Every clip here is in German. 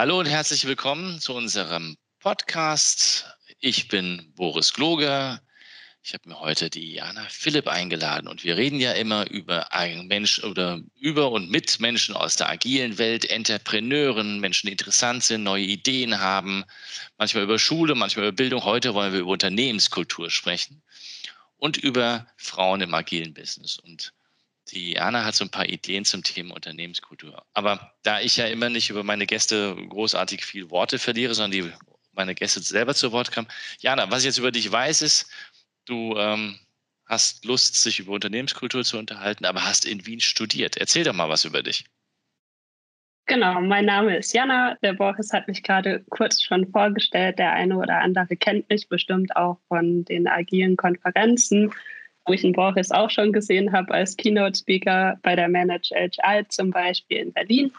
Hallo und herzlich willkommen zu unserem Podcast. Ich bin Boris Gloger. Ich habe mir heute die Jana Philipp eingeladen und wir reden ja immer über Menschen oder über und mit Menschen aus der agilen Welt, Entrepreneuren, Menschen, die interessant sind, neue Ideen haben, manchmal über Schule, manchmal über Bildung. Heute wollen wir über Unternehmenskultur sprechen und über Frauen im agilen Business. Und die Jana hat so ein paar Ideen zum Thema Unternehmenskultur. Aber da ich ja immer nicht über meine Gäste großartig viel Worte verliere, sondern die meine Gäste selber zu Wort kamen. Jana, was ich jetzt über dich weiß, ist, du ähm, hast Lust, sich über Unternehmenskultur zu unterhalten, aber hast in Wien studiert. Erzähl doch mal was über dich. Genau, mein Name ist Jana. Der Boris hat mich gerade kurz schon vorgestellt. Der eine oder andere kennt mich bestimmt auch von den agilen Konferenzen wo ich den Boris auch schon gesehen habe als Keynote-Speaker bei der Manage HI zum Beispiel in Berlin.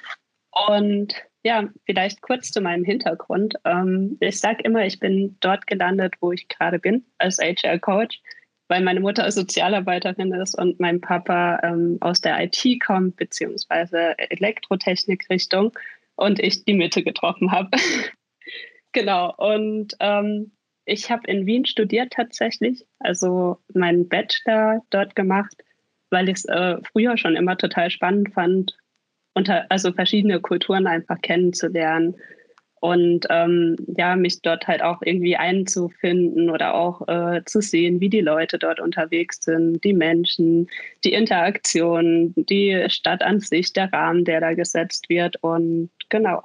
Und ja, vielleicht kurz zu meinem Hintergrund. Ähm, ich sage immer, ich bin dort gelandet, wo ich gerade bin, als HR-Coach, weil meine Mutter Sozialarbeiterin ist und mein Papa ähm, aus der IT kommt, beziehungsweise Elektrotechnik-Richtung und ich die Mitte getroffen habe. genau. Und ähm, ich habe in Wien studiert tatsächlich, also meinen Bachelor dort gemacht, weil ich es äh, früher schon immer total spannend fand, unter, also verschiedene Kulturen einfach kennenzulernen und ähm, ja, mich dort halt auch irgendwie einzufinden oder auch äh, zu sehen, wie die Leute dort unterwegs sind, die Menschen, die Interaktion, die Stadt an sich, der Rahmen, der da gesetzt wird und genau.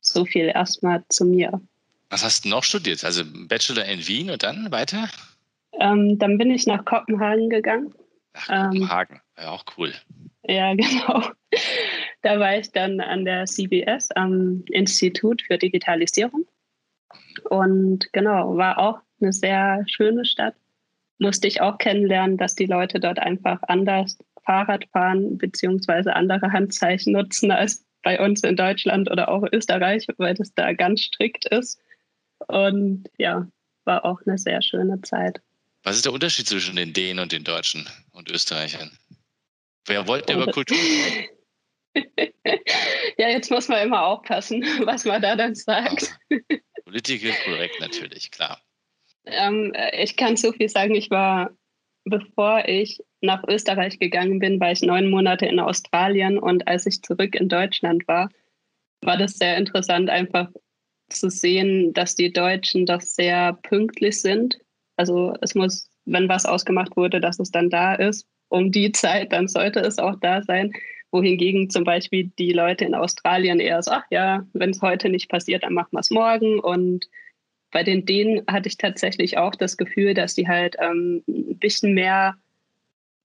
So viel erstmal zu mir. Was hast du noch studiert? Also Bachelor in Wien und dann weiter? Ähm, dann bin ich nach Kopenhagen gegangen. Nach Kopenhagen, ähm, ja auch cool. Ja, genau. Da war ich dann an der CBS am Institut für Digitalisierung. Und genau, war auch eine sehr schöne Stadt. Musste ich auch kennenlernen, dass die Leute dort einfach anders Fahrrad fahren, beziehungsweise andere Handzeichen nutzen als bei uns in Deutschland oder auch Österreich, weil das da ganz strikt ist. Und ja, war auch eine sehr schöne Zeit. Was ist der Unterschied zwischen den Dänen und den Deutschen und Österreichern? Wer wollte über Kultur ja, jetzt muss man immer aufpassen, was man da dann sagt. Political korrekt natürlich, klar. Ähm, ich kann so viel sagen, ich war, bevor ich nach Österreich gegangen bin, war ich neun Monate in Australien und als ich zurück in Deutschland war, war das sehr interessant, einfach zu sehen, dass die Deutschen doch sehr pünktlich sind. Also es muss, wenn was ausgemacht wurde, dass es dann da ist, um die Zeit, dann sollte es auch da sein. Wohingegen zum Beispiel die Leute in Australien eher so, ach ja, wenn es heute nicht passiert, dann machen wir es morgen. Und bei den Dänen hatte ich tatsächlich auch das Gefühl, dass die halt ähm, ein bisschen mehr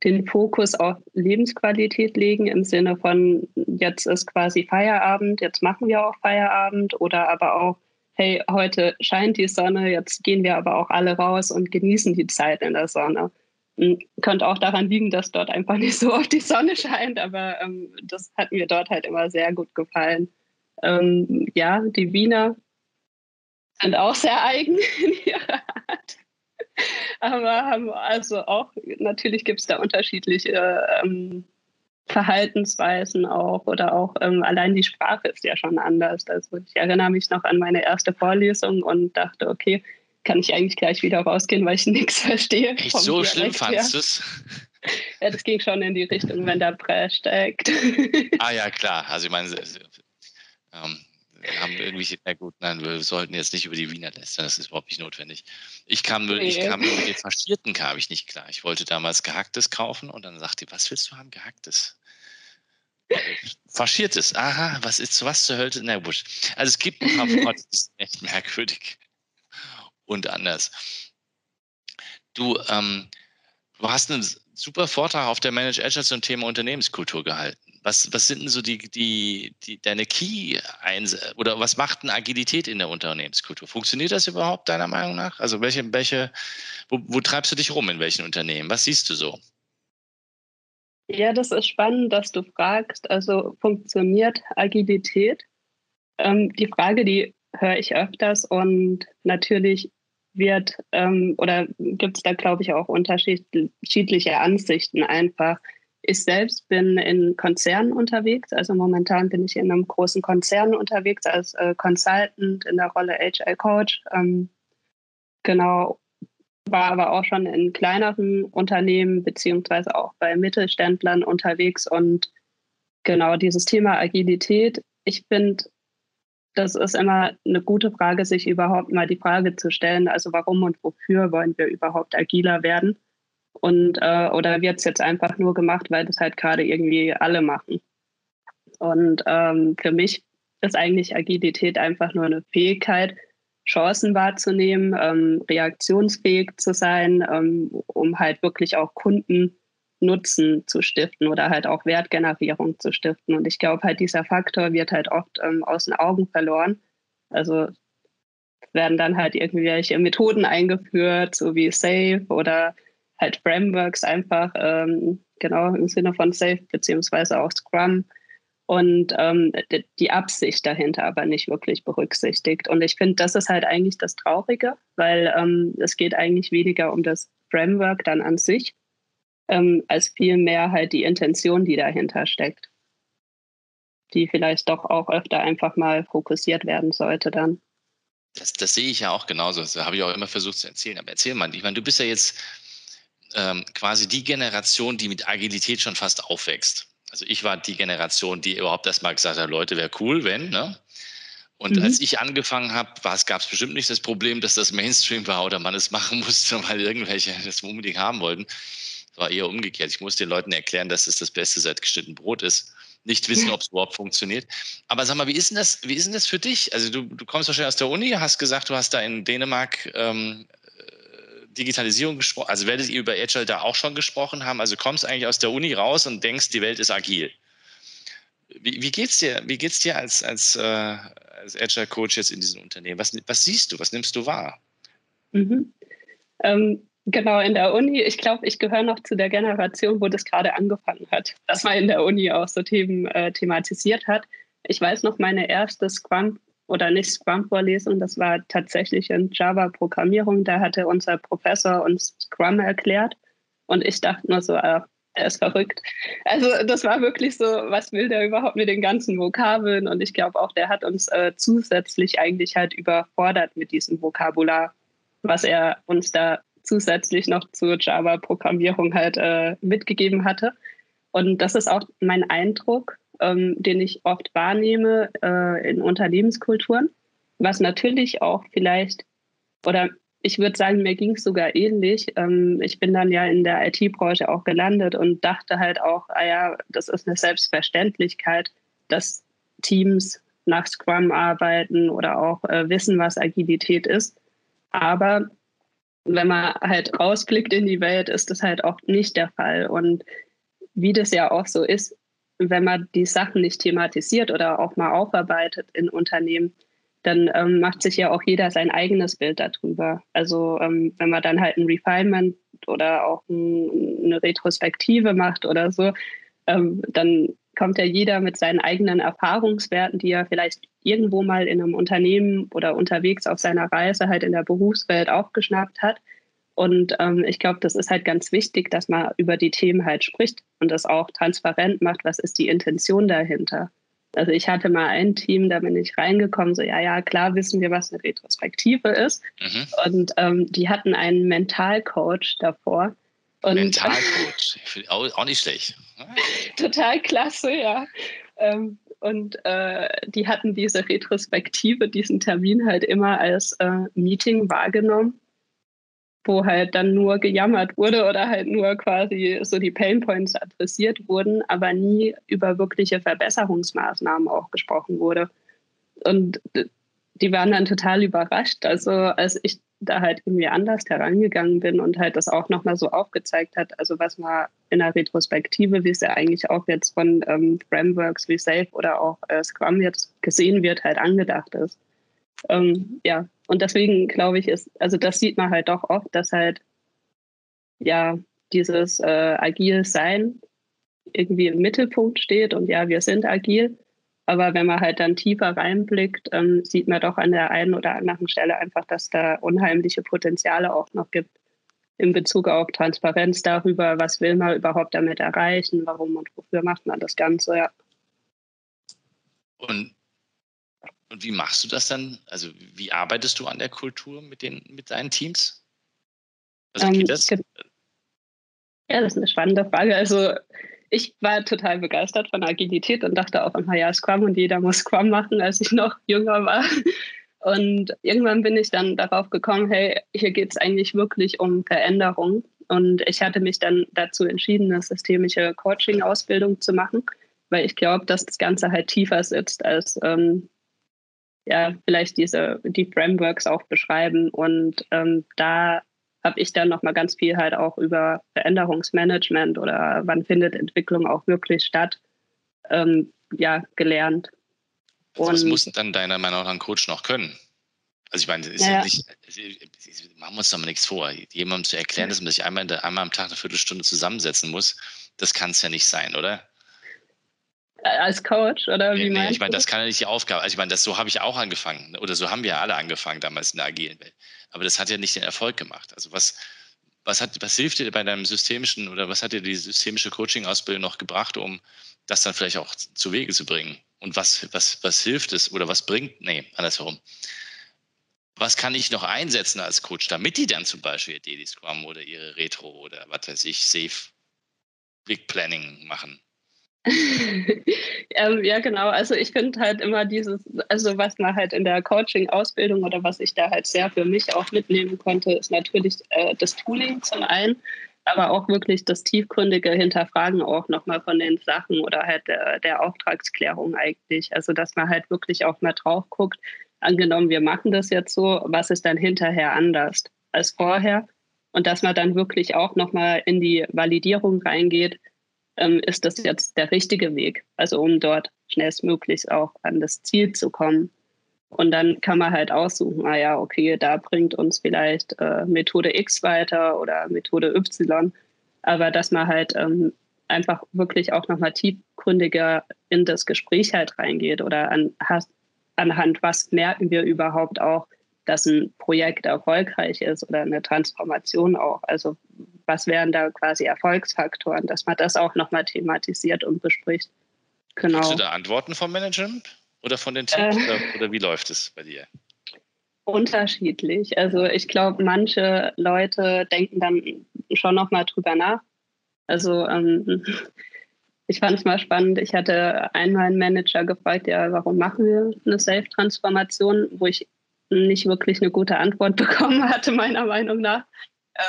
den Fokus auf Lebensqualität legen im Sinne von, jetzt ist quasi Feierabend, jetzt machen wir auch Feierabend oder aber auch, hey, heute scheint die Sonne, jetzt gehen wir aber auch alle raus und genießen die Zeit in der Sonne. Hm, könnte auch daran liegen, dass dort einfach nicht so oft die Sonne scheint, aber ähm, das hat mir dort halt immer sehr gut gefallen. Ähm, ja, die Wiener sind auch sehr eigen in ihrer Art aber haben also auch, natürlich gibt es da unterschiedliche ähm, Verhaltensweisen auch oder auch ähm, allein die Sprache ist ja schon anders. Also ich erinnere mich noch an meine erste Vorlesung und dachte, okay, kann ich eigentlich gleich wieder rausgehen, weil ich nichts verstehe. Echt so Dialekt schlimm fandest du es? Ja, das ging schon in die Richtung, wenn der Prä steigt. ah ja, klar. Also ich meine, ähm, haben irgendwie, na gut, nein, wir sollten jetzt nicht über die Wiener lästern, das ist überhaupt nicht notwendig. Ich kam nur, ich kam nur mit den Faschierten kam ich nicht klar. Ich wollte damals Gehacktes kaufen und dann sagte die, was willst du haben? Gehacktes. Faschiertes, aha, was ist, was zur Hölle? Na gut. Also es gibt ein paar Worte, die sind echt merkwürdig und anders. Du, ähm, du hast einen super Vortrag auf der Manage Agile zum Thema Unternehmenskultur gehalten. Was, was sind denn so die, die, die deine Key oder was macht denn Agilität in der Unternehmenskultur? Funktioniert das überhaupt deiner Meinung nach? Also welche, welche, wo, wo treibst du dich rum in welchen Unternehmen? Was siehst du so? Ja, das ist spannend, dass du fragst. Also funktioniert Agilität? Ähm, die Frage, die höre ich öfters und natürlich wird ähm, oder gibt es da, glaube ich, auch unterschiedliche Ansichten einfach ich selbst bin in Konzernen unterwegs. Also momentan bin ich in einem großen Konzern unterwegs als äh, Consultant in der Rolle HL Coach. Ähm, genau, war aber auch schon in kleineren Unternehmen beziehungsweise auch bei Mittelständlern unterwegs und genau dieses Thema Agilität. Ich finde, das ist immer eine gute Frage, sich überhaupt mal die Frage zu stellen, also warum und wofür wollen wir überhaupt agiler werden? Und äh, oder wird es jetzt einfach nur gemacht, weil das halt gerade irgendwie alle machen? Und ähm, für mich ist eigentlich Agilität einfach nur eine Fähigkeit, Chancen wahrzunehmen, ähm, reaktionsfähig zu sein, ähm, um halt wirklich auch Kunden Nutzen zu stiften oder halt auch Wertgenerierung zu stiften. Und ich glaube halt, dieser Faktor wird halt oft ähm, aus den Augen verloren. Also werden dann halt irgendwelche Methoden eingeführt, so wie Safe oder halt Frameworks einfach, ähm, genau im Sinne von Safe beziehungsweise auch Scrum und ähm, die Absicht dahinter aber nicht wirklich berücksichtigt. Und ich finde, das ist halt eigentlich das Traurige, weil ähm, es geht eigentlich weniger um das Framework dann an sich, ähm, als vielmehr halt die Intention, die dahinter steckt, die vielleicht doch auch öfter einfach mal fokussiert werden sollte dann. Das, das sehe ich ja auch genauso. Das habe ich auch immer versucht zu erzählen. Aber erzähl mal, ich meine, du bist ja jetzt ähm, quasi die Generation, die mit Agilität schon fast aufwächst. Also ich war die Generation, die überhaupt erstmal gesagt hat, Leute, wäre cool, wenn, ne? Und mhm. als ich angefangen habe, gab es bestimmt nicht das Problem, dass das Mainstream war oder man es machen musste, weil irgendwelche das unbedingt haben wollten war eher umgekehrt. Ich muss den Leuten erklären, dass es das Beste seit geschnitten Brot ist. Nicht wissen, ob es überhaupt funktioniert. Aber sag mal, wie ist denn das, wie ist denn das für dich? Also du, du kommst wahrscheinlich aus der Uni, hast gesagt, du hast da in Dänemark ähm, äh, Digitalisierung gesprochen. Also werdet ihr über Agile da auch schon gesprochen haben? Also kommst eigentlich aus der Uni raus und denkst, die Welt ist agil. Wie, wie geht's dir? Wie geht's dir als, als, äh, als Agile Coach jetzt in diesem Unternehmen? Was, was siehst du? Was nimmst du wahr? Mhm. Ähm, Genau, in der Uni. Ich glaube, ich gehöre noch zu der Generation, wo das gerade angefangen hat, dass man in der Uni auch so Themen äh, thematisiert hat. Ich weiß noch, meine erste Scrum oder nicht Scrum-Vorlesung, das war tatsächlich in Java-Programmierung. Da hatte unser Professor uns Scrum erklärt und ich dachte nur so, äh, er ist verrückt. Also das war wirklich so, was will der überhaupt mit den ganzen Vokabeln? Und ich glaube auch, der hat uns äh, zusätzlich eigentlich halt überfordert mit diesem Vokabular, was er uns da zusätzlich noch zur Java-Programmierung halt äh, mitgegeben hatte. Und das ist auch mein Eindruck, ähm, den ich oft wahrnehme äh, in Unternehmenskulturen, was natürlich auch vielleicht, oder ich würde sagen, mir ging es sogar ähnlich. Ähm, ich bin dann ja in der IT-Branche auch gelandet und dachte halt auch, ah ja, das ist eine Selbstverständlichkeit, dass Teams nach Scrum arbeiten oder auch äh, wissen, was Agilität ist. Aber wenn man halt rausblickt in die Welt, ist das halt auch nicht der Fall. Und wie das ja auch so ist, wenn man die Sachen nicht thematisiert oder auch mal aufarbeitet in Unternehmen, dann ähm, macht sich ja auch jeder sein eigenes Bild darüber. Also ähm, wenn man dann halt ein Refinement oder auch ein, eine Retrospektive macht oder so, ähm, dann kommt ja jeder mit seinen eigenen Erfahrungswerten, die er vielleicht irgendwo mal in einem Unternehmen oder unterwegs auf seiner Reise halt in der Berufswelt aufgeschnappt hat. Und ähm, ich glaube, das ist halt ganz wichtig, dass man über die Themen halt spricht und das auch transparent macht, was ist die Intention dahinter. Also ich hatte mal ein Team, da bin ich reingekommen, so ja, ja, klar wissen wir, was eine Retrospektive ist. Mhm. Und ähm, die hatten einen Mentalcoach davor, und Mentalcoach, auch, auch nicht schlecht. Total klasse, ja. Ähm, und äh, die hatten diese Retrospektive, diesen Termin halt immer als äh, Meeting wahrgenommen, wo halt dann nur gejammert wurde oder halt nur quasi so die Painpoints adressiert wurden, aber nie über wirkliche Verbesserungsmaßnahmen auch gesprochen wurde. Und die waren dann total überrascht. Also als ich da halt irgendwie anders herangegangen bin und halt das auch nochmal so aufgezeigt hat, also was man in der Retrospektive, wie es ja eigentlich auch jetzt von ähm, Frameworks wie Safe oder auch äh, Scrum jetzt gesehen wird, halt angedacht ist. Ähm, ja, und deswegen glaube ich, ist, also das sieht man halt doch oft, dass halt ja dieses äh, agil Sein irgendwie im Mittelpunkt steht und ja, wir sind agil, aber wenn man halt dann tiefer reinblickt, ähm, sieht man doch an der einen oder anderen Stelle einfach, dass da unheimliche Potenziale auch noch gibt in Bezug auf Transparenz darüber, was will man überhaupt damit erreichen, warum und wofür macht man das Ganze, ja. Und, und wie machst du das dann? Also wie arbeitest du an der Kultur mit, den, mit deinen Teams? Also geht ähm, das? Ja, das ist eine spannende Frage. Also ich war total begeistert von Agilität und dachte auch immer, ja, Scrum und jeder muss Scrum machen, als ich noch jünger war. Und irgendwann bin ich dann darauf gekommen, hey, hier geht es eigentlich wirklich um Veränderung. Und ich hatte mich dann dazu entschieden, eine systemische Coaching-Ausbildung zu machen, weil ich glaube, dass das Ganze halt tiefer sitzt als ähm, ja, vielleicht diese, die Frameworks auch beschreiben. Und ähm, da habe ich dann nochmal ganz viel halt auch über Veränderungsmanagement oder wann findet Entwicklung auch wirklich statt, ähm, ja, gelernt. Also was muss dann deiner Meinung nach ein Coach noch können? Also ich meine, ist ja. ja nicht, machen wir uns doch mal nichts vor. Jemandem zu erklären, dass man sich einmal, der, einmal am Tag eine Viertelstunde zusammensetzen muss, das kann es ja nicht sein, oder? Als Coach oder wie nee, Ich meine, das kann ja nicht die Aufgabe. Also ich meine, das, so habe ich auch angefangen oder so haben wir alle angefangen damals in der agilen Welt. Aber das hat ja nicht den Erfolg gemacht. Also was, was, hat, was hilft dir bei deinem systemischen oder was hat dir die systemische Coaching-Ausbildung noch gebracht, um das dann vielleicht auch zu Wege zu bringen? Und was, was, was hilft es oder was bringt, nee, andersherum. Was kann ich noch einsetzen als Coach, damit die dann zum Beispiel ihr Daily Scrum oder ihre Retro oder was weiß ich, Safe Big Planning machen? ähm, ja, genau. Also ich finde halt immer dieses, also was man halt in der Coaching-Ausbildung oder was ich da halt sehr für mich auch mitnehmen konnte, ist natürlich äh, das Tooling zum einen aber auch wirklich das tiefgründige Hinterfragen auch nochmal von den Sachen oder halt der, der Auftragsklärung eigentlich. Also dass man halt wirklich auch mal drauf guckt, angenommen, wir machen das jetzt so, was ist dann hinterher anders als vorher? Und dass man dann wirklich auch nochmal in die Validierung reingeht, ähm, ist das jetzt der richtige Weg? Also um dort schnellstmöglich auch an das Ziel zu kommen. Und dann kann man halt aussuchen, ah ja, okay, da bringt uns vielleicht äh, Methode X weiter oder Methode Y. Aber dass man halt ähm, einfach wirklich auch nochmal tiefgründiger in das Gespräch halt reingeht oder an, anhand, was merken wir überhaupt auch, dass ein Projekt erfolgreich ist oder eine Transformation auch. Also was wären da quasi Erfolgsfaktoren, dass man das auch nochmal thematisiert und bespricht. Genau. Kriegst du da Antworten vom Management? Oder von den Teams? Äh, oder, oder, wie läuft es bei dir? Unterschiedlich. Also ich glaube, manche Leute denken dann schon nochmal drüber nach. Also ähm, ich fand es mal spannend. Ich hatte einmal einen Manager gefragt, ja, warum machen wir eine Safe-Transformation, wo ich nicht wirklich eine gute Antwort bekommen hatte, meiner Meinung nach.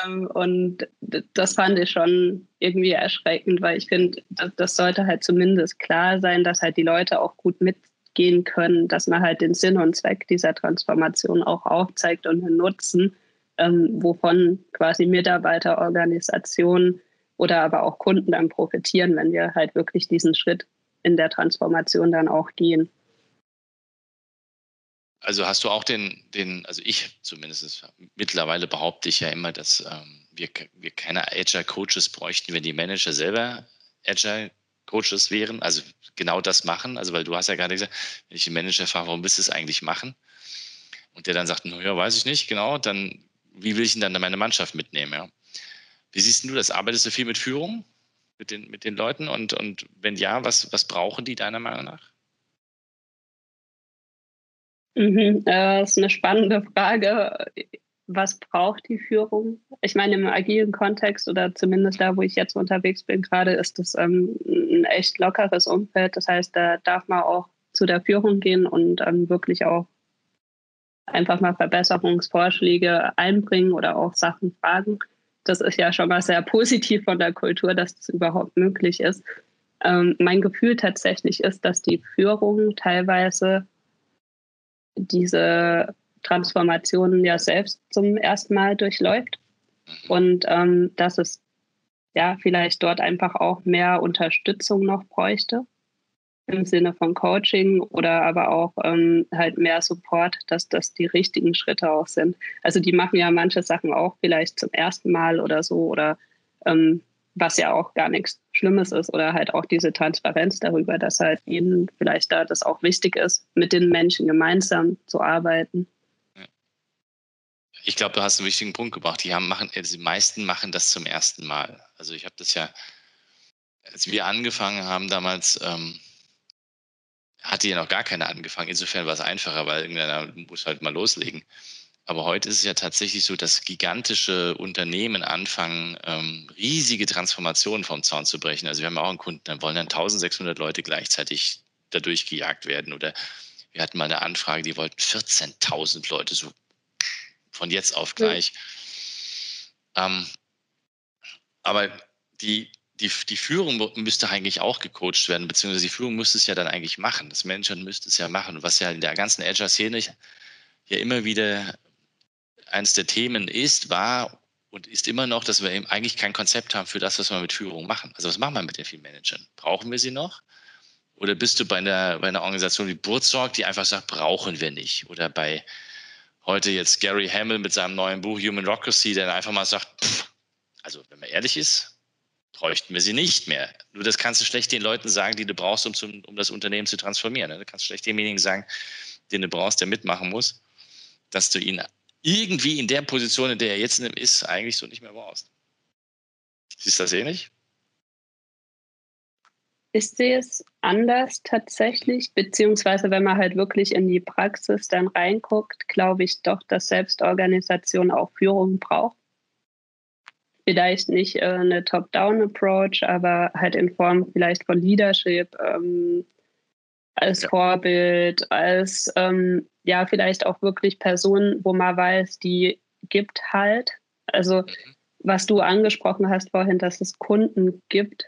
Ähm, und das fand ich schon irgendwie erschreckend, weil ich finde, das sollte halt zumindest klar sein, dass halt die Leute auch gut mit gehen können, dass man halt den Sinn und Zweck dieser Transformation auch aufzeigt und den Nutzen, ähm, wovon quasi Mitarbeiter, Organisationen oder aber auch Kunden dann profitieren, wenn wir halt wirklich diesen Schritt in der Transformation dann auch gehen. Also hast du auch den, den also ich zumindest mittlerweile behaupte ich ja immer, dass ähm, wir, wir keine Agile Coaches bräuchten, wenn die Manager selber Agile Coaches wären, also genau das machen. Also, weil du hast ja gerade gesagt, wenn ich den Manager frage, warum willst du es eigentlich machen? Und der dann sagt, naja, weiß ich nicht, genau, dann, wie will ich denn dann meine Mannschaft mitnehmen? Ja? Wie siehst du das? Arbeitest du viel mit Führung, mit den, mit den Leuten? Und, und wenn ja, was, was brauchen die deiner Meinung nach? Mhm, äh, das ist eine spannende Frage was braucht die Führung? Ich meine, im agilen Kontext oder zumindest da, wo ich jetzt unterwegs bin, gerade ist es ähm, ein echt lockeres Umfeld. Das heißt, da darf man auch zu der Führung gehen und ähm, wirklich auch einfach mal Verbesserungsvorschläge einbringen oder auch Sachen fragen. Das ist ja schon mal sehr positiv von der Kultur, dass das überhaupt möglich ist. Ähm, mein Gefühl tatsächlich ist, dass die Führung teilweise diese Transformationen ja selbst zum ersten Mal durchläuft. Und ähm, dass es ja vielleicht dort einfach auch mehr Unterstützung noch bräuchte im Sinne von Coaching oder aber auch ähm, halt mehr Support, dass das die richtigen Schritte auch sind. Also die machen ja manche Sachen auch vielleicht zum ersten Mal oder so oder ähm, was ja auch gar nichts Schlimmes ist oder halt auch diese Transparenz darüber, dass halt ihnen vielleicht da das auch wichtig ist, mit den Menschen gemeinsam zu arbeiten Ich glaube, du hast einen wichtigen Punkt gebracht. Die haben machen, die meisten machen das zum ersten Mal. Also ich habe das ja, als wir angefangen haben damals, ähm, hatte ja noch gar keiner angefangen. Insofern war es einfacher, weil irgendeiner muss halt mal loslegen. Aber heute ist es ja tatsächlich so, dass gigantische Unternehmen anfangen, ähm, riesige Transformationen vom Zaun zu brechen. Also wir haben auch einen Kunden, da wollen dann 1600 Leute gleichzeitig dadurch gejagt werden. Oder wir hatten mal eine Anfrage, die wollten 14.000 Leute so von jetzt auf gleich. Mhm. Ähm, aber die, die, die Führung müsste eigentlich auch gecoacht werden, beziehungsweise die Führung müsste es ja dann eigentlich machen. Das Management müsste es ja machen. was ja in der ganzen Agile-Szene ja immer wieder eines der Themen ist, war und ist immer noch, dass wir eben eigentlich kein Konzept haben für das, was wir mit Führung machen. Also was machen wir mit den vielen Managern? Brauchen wir sie noch? Oder bist du bei einer, bei einer Organisation wie Burzorg, die einfach sagt, brauchen wir nicht? Oder bei heute jetzt Gary Hamill mit seinem neuen Buch Human Rockracy, der einfach mal sagt, pff, also wenn man ehrlich ist, bräuchten wir sie nicht mehr. Nur das kannst du schlecht den Leuten sagen, die du brauchst, um, zum, um das Unternehmen zu transformieren. Ne? Du kannst schlecht demjenigen sagen, den du brauchst, der mitmachen muss, dass du ihn irgendwie in der Position, in der er jetzt ist, eigentlich so nicht mehr brauchst. Siehst du das ähnlich? Ich sehe es anders tatsächlich, beziehungsweise wenn man halt wirklich in die Praxis dann reinguckt, glaube ich doch, dass Selbstorganisation auch Führung braucht. Vielleicht nicht äh, eine Top-Down-Approach, aber halt in Form vielleicht von Leadership, ähm, als ja. Vorbild, als ähm, ja, vielleicht auch wirklich Personen, wo man weiß, die gibt halt. Also, mhm. was du angesprochen hast vorhin, dass es Kunden gibt,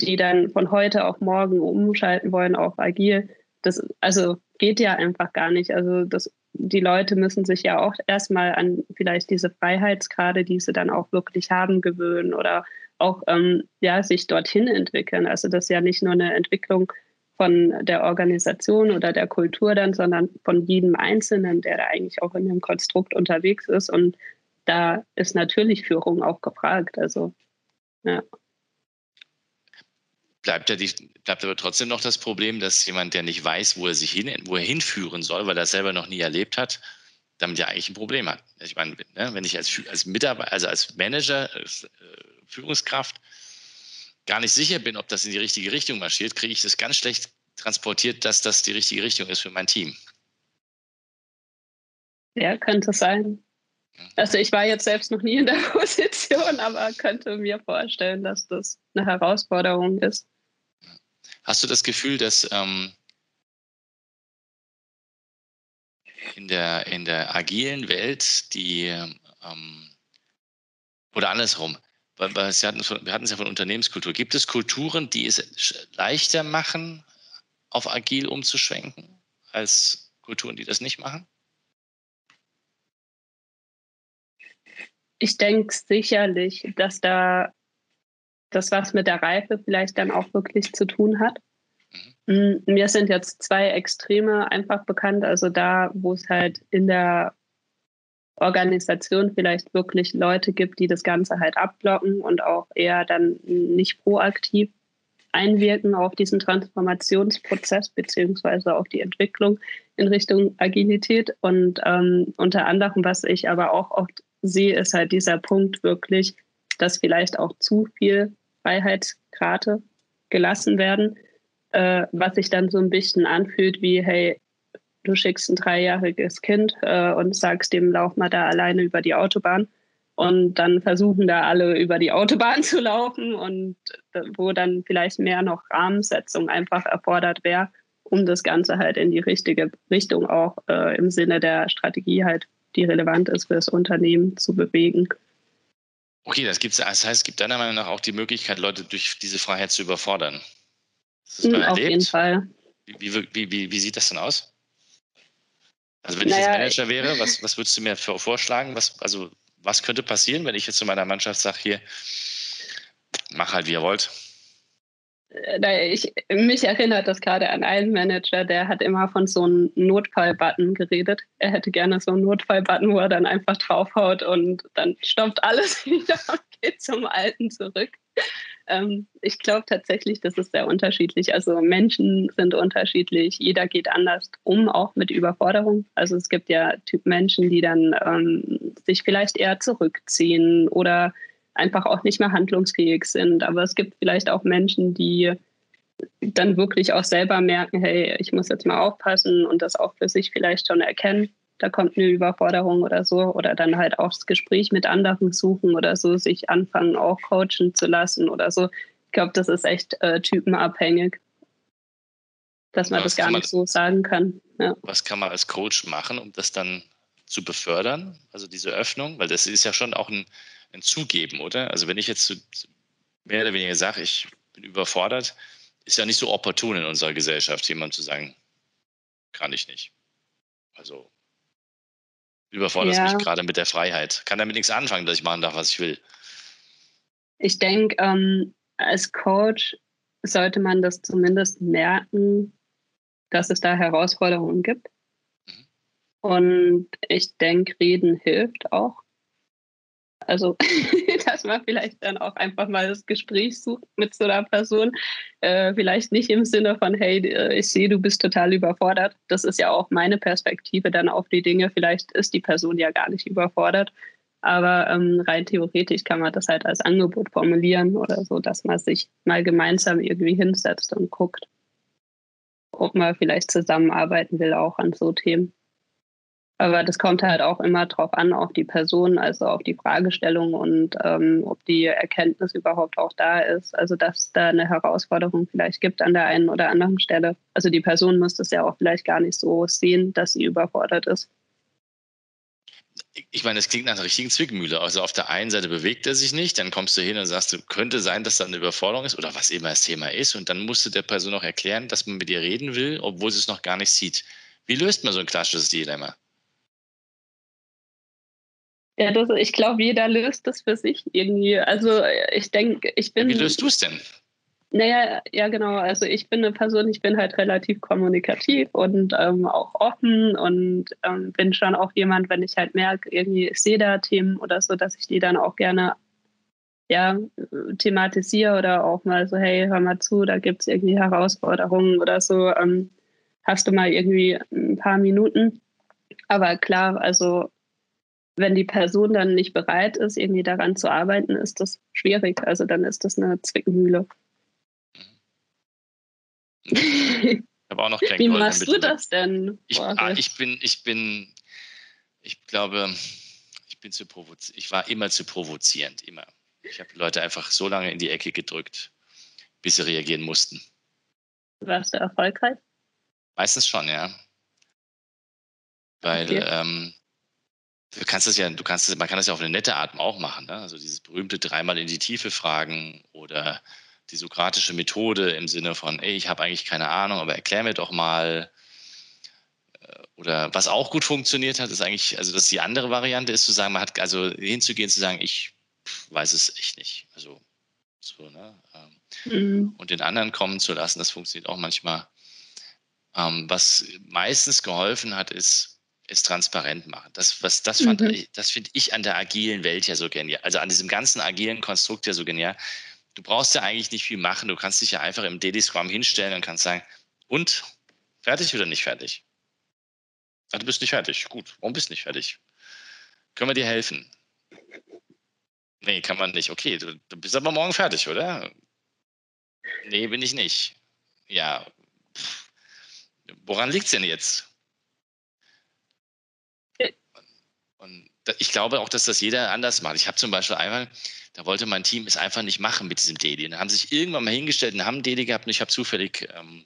die dann von heute auf morgen umschalten wollen auf agil. Das also geht ja einfach gar nicht. Also das, die Leute müssen sich ja auch erstmal an vielleicht diese Freiheitsgrade, die sie dann auch wirklich haben, gewöhnen oder auch ähm, ja, sich dorthin entwickeln. Also das ist ja nicht nur eine Entwicklung von der Organisation oder der Kultur dann, sondern von jedem Einzelnen, der da eigentlich auch in dem Konstrukt unterwegs ist. Und da ist natürlich Führung auch gefragt. Also, ja. Bleibt, ja die, bleibt aber trotzdem noch das Problem, dass jemand, der nicht weiß, wo er sich hin, wo er hinführen soll, weil er selber noch nie erlebt hat, damit ja eigentlich ein Problem hat. Ich meine, ne, wenn ich als, als Mitarbeiter, also als Manager, als, äh, Führungskraft gar nicht sicher bin, ob das in die richtige Richtung marschiert, kriege ich das ganz schlecht transportiert, dass das die richtige Richtung ist für mein Team. Ja, könnte sein. Also ich war jetzt selbst noch nie in der Position, aber könnte mir vorstellen, dass das eine Herausforderung ist. Hast du das Gefühl, dass ähm, in, der, in der agilen Welt die ähm, oder andersrum, weil, Sie hatten, wir hatten es ja von Unternehmenskultur. Gibt es Kulturen, die es leichter machen, auf agil umzuschwenken, als Kulturen, die das nicht machen? Ich denke sicherlich, dass da das was mit der Reife vielleicht dann auch wirklich zu tun hat. Mhm. Mir sind jetzt zwei Extreme einfach bekannt. Also da, wo es halt in der Organisation vielleicht wirklich Leute gibt, die das Ganze halt abblocken und auch eher dann nicht proaktiv einwirken auf diesen Transformationsprozess beziehungsweise auf die Entwicklung in Richtung Agilität. Und ähm, unter anderem, was ich aber auch oft sehe, ist halt dieser Punkt wirklich, dass vielleicht auch zu viel Freiheitsgrade gelassen werden, äh, was sich dann so ein bisschen anfühlt wie, hey, du schickst ein dreijähriges Kind äh, und sagst dem, lauf mal da alleine über die Autobahn. Und dann versuchen da alle über die Autobahn zu laufen und wo dann vielleicht mehr noch Rahmensetzung einfach erfordert wäre, um das Ganze halt in die richtige Richtung auch äh, im Sinne der Strategie halt, die relevant ist für das Unternehmen, zu bewegen. Okay, das gibt's. Das heißt, es gibt deiner Meinung nach auch die Möglichkeit, Leute durch diese Freiheit zu überfordern. Das mhm, auf jeden Fall. Wie, wie, wie, wie, sieht das denn aus? Also wenn naja, ich jetzt Manager wäre, was, was würdest du mir vorschlagen? Was, also was könnte passieren, wenn ich jetzt zu meiner Mannschaft sage, hier, mach halt, wie ihr wollt? Äh, ich, mich erinnert das gerade an einen Manager, der hat immer von so einem Notfall-Button geredet. Er hätte gerne so einen Notfall-Button, wo er dann einfach draufhaut und dann stoppt alles wieder und geht zum Alten zurück. Ähm, ich glaube tatsächlich, das ist sehr unterschiedlich. Also Menschen sind unterschiedlich, jeder geht anders um, auch mit Überforderung. Also es gibt ja Typ Menschen, die dann ähm, sich vielleicht eher zurückziehen oder einfach auch nicht mehr handlungsfähig sind. Aber es gibt vielleicht auch Menschen, die dann wirklich auch selber merken, hey, ich muss jetzt mal aufpassen und das auch für sich vielleicht schon erkennen. Da kommt eine Überforderung oder so. Oder dann halt auch das Gespräch mit anderen suchen oder so, sich anfangen auch coachen zu lassen oder so. Ich glaube, das ist echt äh, typenabhängig, dass man was das gar nicht so sagen kann. Ja. Was kann man als Coach machen, um das dann zu befördern? Also diese Öffnung, weil das ist ja schon auch ein, ein Zugeben, oder? Also wenn ich jetzt mehr oder weniger sage, ich bin überfordert, ist ja nicht so opportun in unserer Gesellschaft, jemand zu sagen, kann ich nicht. Also überfordert ja. mich gerade mit der Freiheit. Kann damit nichts anfangen, dass ich machen darf, was ich will. Ich denke, ähm, als Coach sollte man das zumindest merken, dass es da Herausforderungen gibt. Mhm. Und ich denke, reden hilft auch. Also, dass man vielleicht dann auch einfach mal das Gespräch sucht mit so einer Person. Äh, vielleicht nicht im Sinne von, hey, äh, ich sehe, du bist total überfordert. Das ist ja auch meine Perspektive dann auf die Dinge. Vielleicht ist die Person ja gar nicht überfordert. Aber ähm, rein theoretisch kann man das halt als Angebot formulieren oder so, dass man sich mal gemeinsam irgendwie hinsetzt und guckt, ob man vielleicht zusammenarbeiten will, auch an so Themen. Aber das kommt halt auch immer drauf an, auf die Person, also auf die Fragestellung und ähm, ob die Erkenntnis überhaupt auch da ist. Also dass da eine Herausforderung vielleicht gibt an der einen oder anderen Stelle. Also die Person muss das ja auch vielleicht gar nicht so sehen, dass sie überfordert ist. Ich meine, das klingt nach einer richtigen Zwickmühle. Also auf der einen Seite bewegt er sich nicht, dann kommst du hin und sagst, könnte sein, dass da eine Überforderung ist oder was immer das Thema ist. Und dann musst du der Person auch erklären, dass man mit ihr reden will, obwohl sie es noch gar nicht sieht. Wie löst man so ein klassisches Dilemma? Ja, das, ich glaube, jeder löst das für sich irgendwie. Also ich denke, ich bin. Wie löst du es denn? Naja, ja, genau. Also ich bin eine Person, ich bin halt relativ kommunikativ und ähm, auch offen und ähm, bin schon auch jemand, wenn ich halt merke, irgendwie, ich sehe da Themen oder so, dass ich die dann auch gerne ja, thematisiere oder auch mal so, hey, hör mal zu, da gibt es irgendwie Herausforderungen oder so. Ähm, hast du mal irgendwie ein paar Minuten? Aber klar, also wenn die Person dann nicht bereit ist, irgendwie daran zu arbeiten, ist das schwierig. Also dann ist das eine Zwickmühle. Ich habe auch noch kein Wie machst du das denn? Ich, ah, ich, bin, ich bin, ich glaube, ich bin zu provoziert. Ich war immer zu provozierend, immer. Ich habe Leute einfach so lange in die Ecke gedrückt, bis sie reagieren mussten. Warst du erfolgreich? Meistens schon, ja. Weil okay. ähm, Du kannst das ja, du kannst das, man kann das ja auf eine nette Art auch machen. Ne? Also dieses berühmte dreimal in die Tiefe fragen oder die sokratische Methode im Sinne von, ey, ich habe eigentlich keine Ahnung, aber erklär mir doch mal. Äh, oder was auch gut funktioniert hat, ist eigentlich, also das ist die andere Variante, ist zu sagen, man hat also hinzugehen, zu sagen, ich weiß es echt nicht. Also so, ne? Ähm, mhm. Und den anderen kommen zu lassen, das funktioniert auch manchmal. Ähm, was meistens geholfen hat, ist, es transparent machen. Das, was, das, fand, mhm. das finde ich an der agilen Welt ja so genial. Also an diesem ganzen agilen Konstrukt ja so genial. Du brauchst ja eigentlich nicht viel machen. Du kannst dich ja einfach im Daily Scrum hinstellen und kannst sagen, und fertig oder nicht fertig? Ah, du bist nicht fertig. Gut, warum bist du nicht fertig? Können wir dir helfen? Nee, kann man nicht. Okay, du, du bist aber morgen fertig, oder? Nee, bin ich nicht. Ja. Pff. Woran liegt es denn jetzt? Und ich glaube auch, dass das jeder anders macht. Ich habe zum Beispiel einmal, da wollte mein Team es einfach nicht machen mit diesem Daily. Und dann haben sie sich irgendwann mal hingestellt und haben ein Daily gehabt und ich habe zufällig ähm,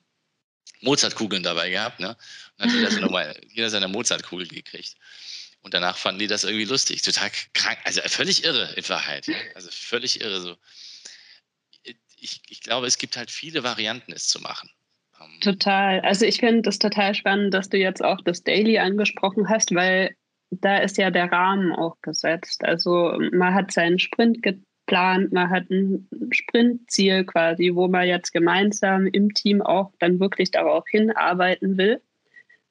Mozartkugeln dabei gehabt. Ne? Und dann hat jeder, so nochmal, jeder seine Mozartkugel gekriegt. Und danach fanden die das irgendwie lustig. Total krank, also völlig irre in Wahrheit. Also völlig irre. So. Ich, ich glaube, es gibt halt viele Varianten, es zu machen. Ähm, total. Also ich finde das total spannend, dass du jetzt auch das Daily angesprochen hast, weil da ist ja der Rahmen auch gesetzt. Also man hat seinen Sprint geplant, man hat ein Sprintziel quasi, wo man jetzt gemeinsam im Team auch dann wirklich darauf hinarbeiten will.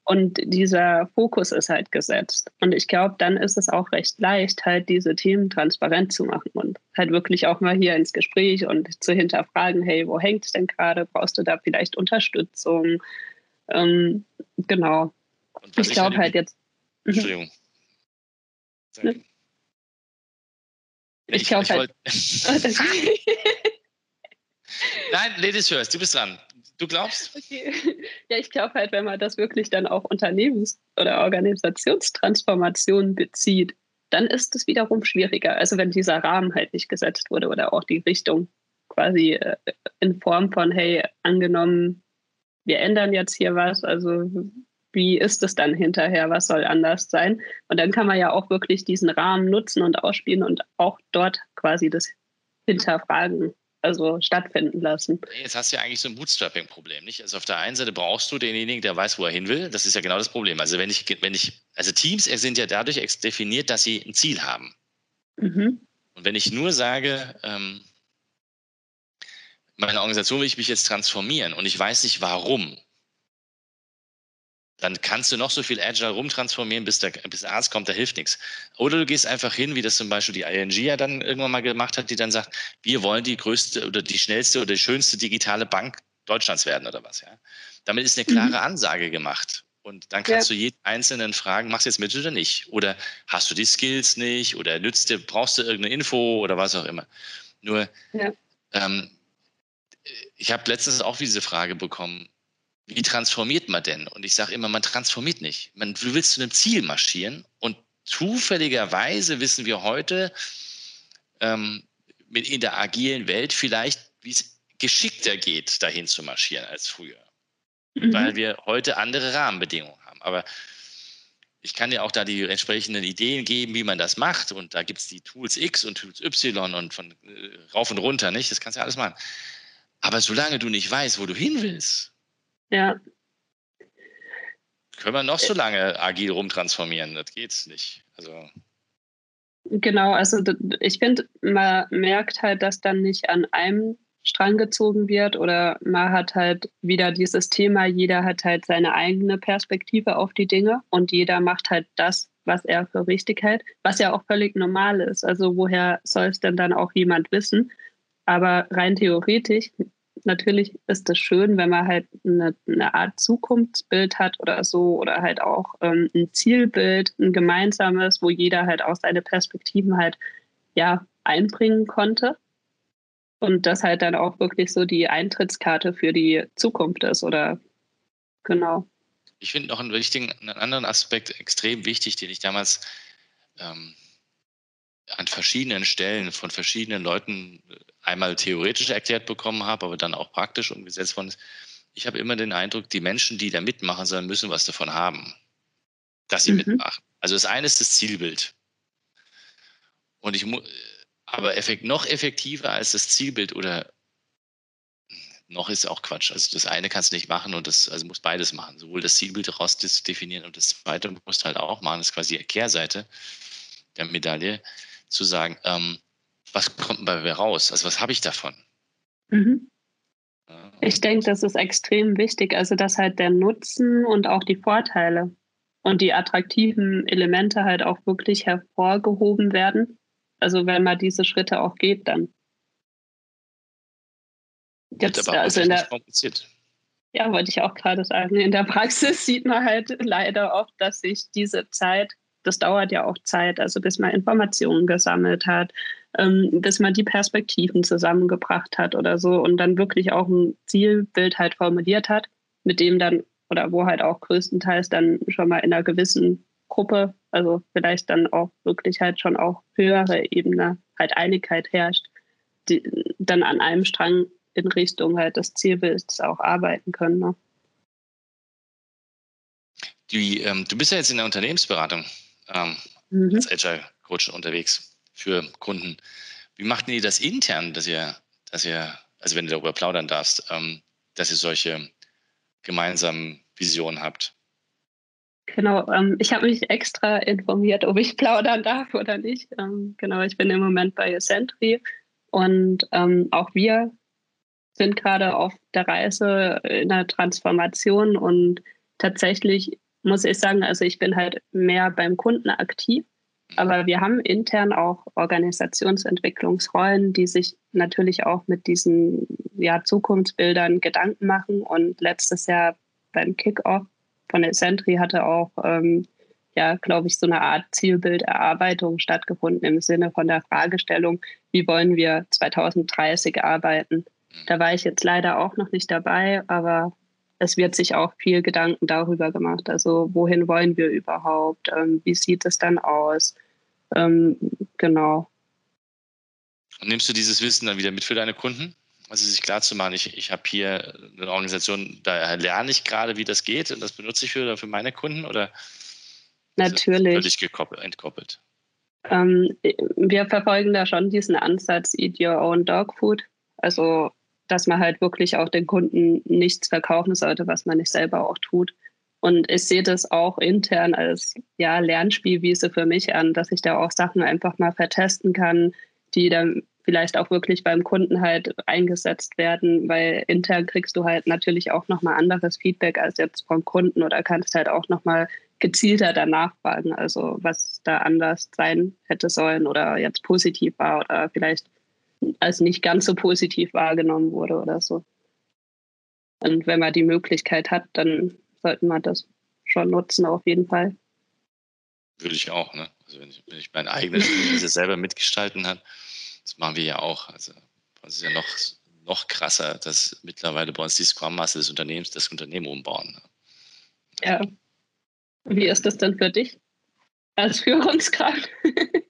Und dieser Fokus ist halt gesetzt. Und ich glaube, dann ist es auch recht leicht, halt diese Themen transparent zu machen und halt wirklich auch mal hier ins Gespräch und zu hinterfragen, hey, wo hängt es denn gerade? Brauchst du da vielleicht Unterstützung? Ähm, genau. Ich glaube halt jetzt. Mhm. Entschuldigung. Ne? Ich, ich glaube halt. Nein, Ladies first, du bist dran. Du glaubst? Okay. Ja, ich glaube halt, wenn man das wirklich dann auf Unternehmens- oder Organisationstransformation bezieht, dann ist es wiederum schwieriger. Also wenn dieser Rahmen halt nicht gesetzt wurde oder auch die Richtung quasi äh, in Form von, hey, angenommen, wir ändern jetzt hier was, also wie ist es dann hinterher, was soll anders sein? Und dann kann man ja auch wirklich diesen Rahmen nutzen und ausspielen und auch dort quasi das hinterfragen also stattfinden lassen. Jetzt hast du ja eigentlich so ein Bootstrapping-Problem, nicht? Also auf der einen Seite brauchst du denjenigen, der weiß, wo er hin will. Das ist ja genau das Problem. Also wenn ich, wenn ich, also Teams sind ja dadurch definiert, dass sie ein Ziel haben. Mhm. Und wenn ich nur sage, ähm, meine Organisation will ich mich jetzt transformieren und ich weiß nicht warum, dann kannst du noch so viel Agile rumtransformieren, bis der, bis der Arzt kommt, da hilft nichts. Oder du gehst einfach hin, wie das zum Beispiel die ING ja dann irgendwann mal gemacht hat, die dann sagt, wir wollen die größte oder die schnellste oder die schönste digitale Bank Deutschlands werden oder was. Ja? Damit ist eine klare mhm. Ansage gemacht. Und dann kannst ja. du jeden Einzelnen fragen, machst du jetzt mit oder nicht? Oder hast du die Skills nicht? Oder nützt dir, brauchst du irgendeine Info oder was auch immer? Nur, ja. ähm, ich habe letztens auch diese Frage bekommen, wie transformiert man denn? Und ich sage immer, man transformiert nicht. Man, du willst zu einem Ziel marschieren und zufälligerweise wissen wir heute ähm, mit in der agilen Welt vielleicht, wie es geschickter geht, dahin zu marschieren als früher. Mhm. Weil wir heute andere Rahmenbedingungen haben. Aber ich kann dir auch da die entsprechenden Ideen geben, wie man das macht. Und da gibt es die Tools X und Tools Y und von äh, rauf und runter, nicht? Das kannst du ja alles machen. Aber solange du nicht weißt, wo du hin willst, ja. Können wir noch so lange agil rumtransformieren? Das geht's nicht. Also. Genau, also ich finde, man merkt halt, dass dann nicht an einem Strang gezogen wird oder man hat halt wieder dieses Thema, jeder hat halt seine eigene Perspektive auf die Dinge und jeder macht halt das, was er für richtig hält, was ja auch völlig normal ist. Also woher soll es denn dann auch jemand wissen? Aber rein theoretisch natürlich ist es schön, wenn man halt eine, eine, Art Zukunftsbild hat oder so oder halt auch ähm, ein Zielbild, ein gemeinsames, wo jeder halt auch seine Perspektiven halt ja einbringen konnte. Und das halt dann auch wirklich so die Eintrittskarte für die Zukunft ist oder genau. Ich finde noch einen wichtigen, einen anderen Aspekt extrem wichtig, den ich damals ähm, an verschiedenen Stellen von verschiedenen Leuten äh, einmal theoretisch erklärt bekommen habe, aber dann auch praktisch umgesetzt worden ist. Ich habe immer den Eindruck, die Menschen, die da mitmachen sollen, müssen was davon haben, dass sie mhm. mitmachen. Also das eine ist das Zielbild. Und ich muss, aber effekt, noch effektiver als das Zielbild oder noch ist auch Quatsch. Also das eine kannst du nicht machen und das, also musst beides machen. Sowohl das Zielbild daraus definieren und das zweite musst du halt auch machen. Das ist quasi die Kehrseite der Medaille zu sagen, ähm, was kommt bei mir raus? Also was habe ich davon? Mhm. Ich denke, das ist extrem wichtig. Also, dass halt der Nutzen und auch die Vorteile und die attraktiven Elemente halt auch wirklich hervorgehoben werden. Also, wenn man diese Schritte auch geht, dann. Jetzt, aber also in der, kompliziert. Ja, wollte ich auch gerade sagen. In der Praxis sieht man halt leider oft, dass sich diese Zeit das dauert ja auch Zeit, also bis man Informationen gesammelt hat, ähm, bis man die Perspektiven zusammengebracht hat oder so und dann wirklich auch ein Zielbild halt formuliert hat, mit dem dann oder wo halt auch größtenteils dann schon mal in einer gewissen Gruppe, also vielleicht dann auch wirklich halt schon auch höhere Ebene halt Einigkeit herrscht, die dann an einem Strang in Richtung halt des Zielbilds auch arbeiten können. Ne? Die, ähm, du bist ja jetzt in der Unternehmensberatung ähm, mhm. als Agile Coach unterwegs für Kunden. Wie macht ihr das intern, dass ihr, dass ihr, also wenn du darüber plaudern darfst, ähm, dass ihr solche gemeinsamen Visionen habt? Genau, ähm, ich habe mich extra informiert, ob ich plaudern darf oder nicht. Ähm, genau, ich bin im Moment bei Sentry und ähm, auch wir sind gerade auf der Reise in der Transformation und tatsächlich muss ich sagen, also ich bin halt mehr beim Kunden aktiv. Aber wir haben intern auch Organisationsentwicklungsrollen, die sich natürlich auch mit diesen ja, Zukunftsbildern Gedanken machen. Und letztes Jahr beim Kickoff von der Sentry hatte auch, ähm, ja, glaube ich, so eine Art Zielbilderarbeitung stattgefunden im Sinne von der Fragestellung, wie wollen wir 2030 arbeiten. Da war ich jetzt leider auch noch nicht dabei, aber es wird sich auch viel Gedanken darüber gemacht. Also wohin wollen wir überhaupt? Ähm, wie sieht es dann aus? Ähm, genau. Und nimmst du dieses Wissen dann wieder mit für deine Kunden? Also sich klar zu machen, ich, ich habe hier eine Organisation, da lerne ich gerade, wie das geht und das benutze ich für, für meine Kunden oder Natürlich. völlig gekoppelt, entkoppelt? Ähm, wir verfolgen da schon diesen Ansatz Eat Your Own Dog Food. Also dass man halt wirklich auch den Kunden nichts verkaufen sollte, was man nicht selber auch tut. Und ich sehe das auch intern als ja, Lernspielwiese für mich an, dass ich da auch Sachen einfach mal vertesten kann, die dann vielleicht auch wirklich beim Kunden halt eingesetzt werden, weil intern kriegst du halt natürlich auch nochmal anderes Feedback als jetzt vom Kunden oder kannst halt auch nochmal gezielter danach fragen, also was da anders sein hätte sollen oder jetzt positiv war oder vielleicht als nicht ganz so positiv wahrgenommen wurde oder so. Und wenn man die Möglichkeit hat, dann sollte man das schon nutzen, auf jeden Fall. Würde ich auch, ne? Also wenn ich, wenn ich mein eigenes Spiel selber mitgestalten hat, das machen wir ja auch. Also es ist ja noch, noch krasser, dass mittlerweile bei uns die Scrum-Masse des Unternehmens das Unternehmen umbauen. Ne? Ja. Wie ist das denn für dich als Führungskraft?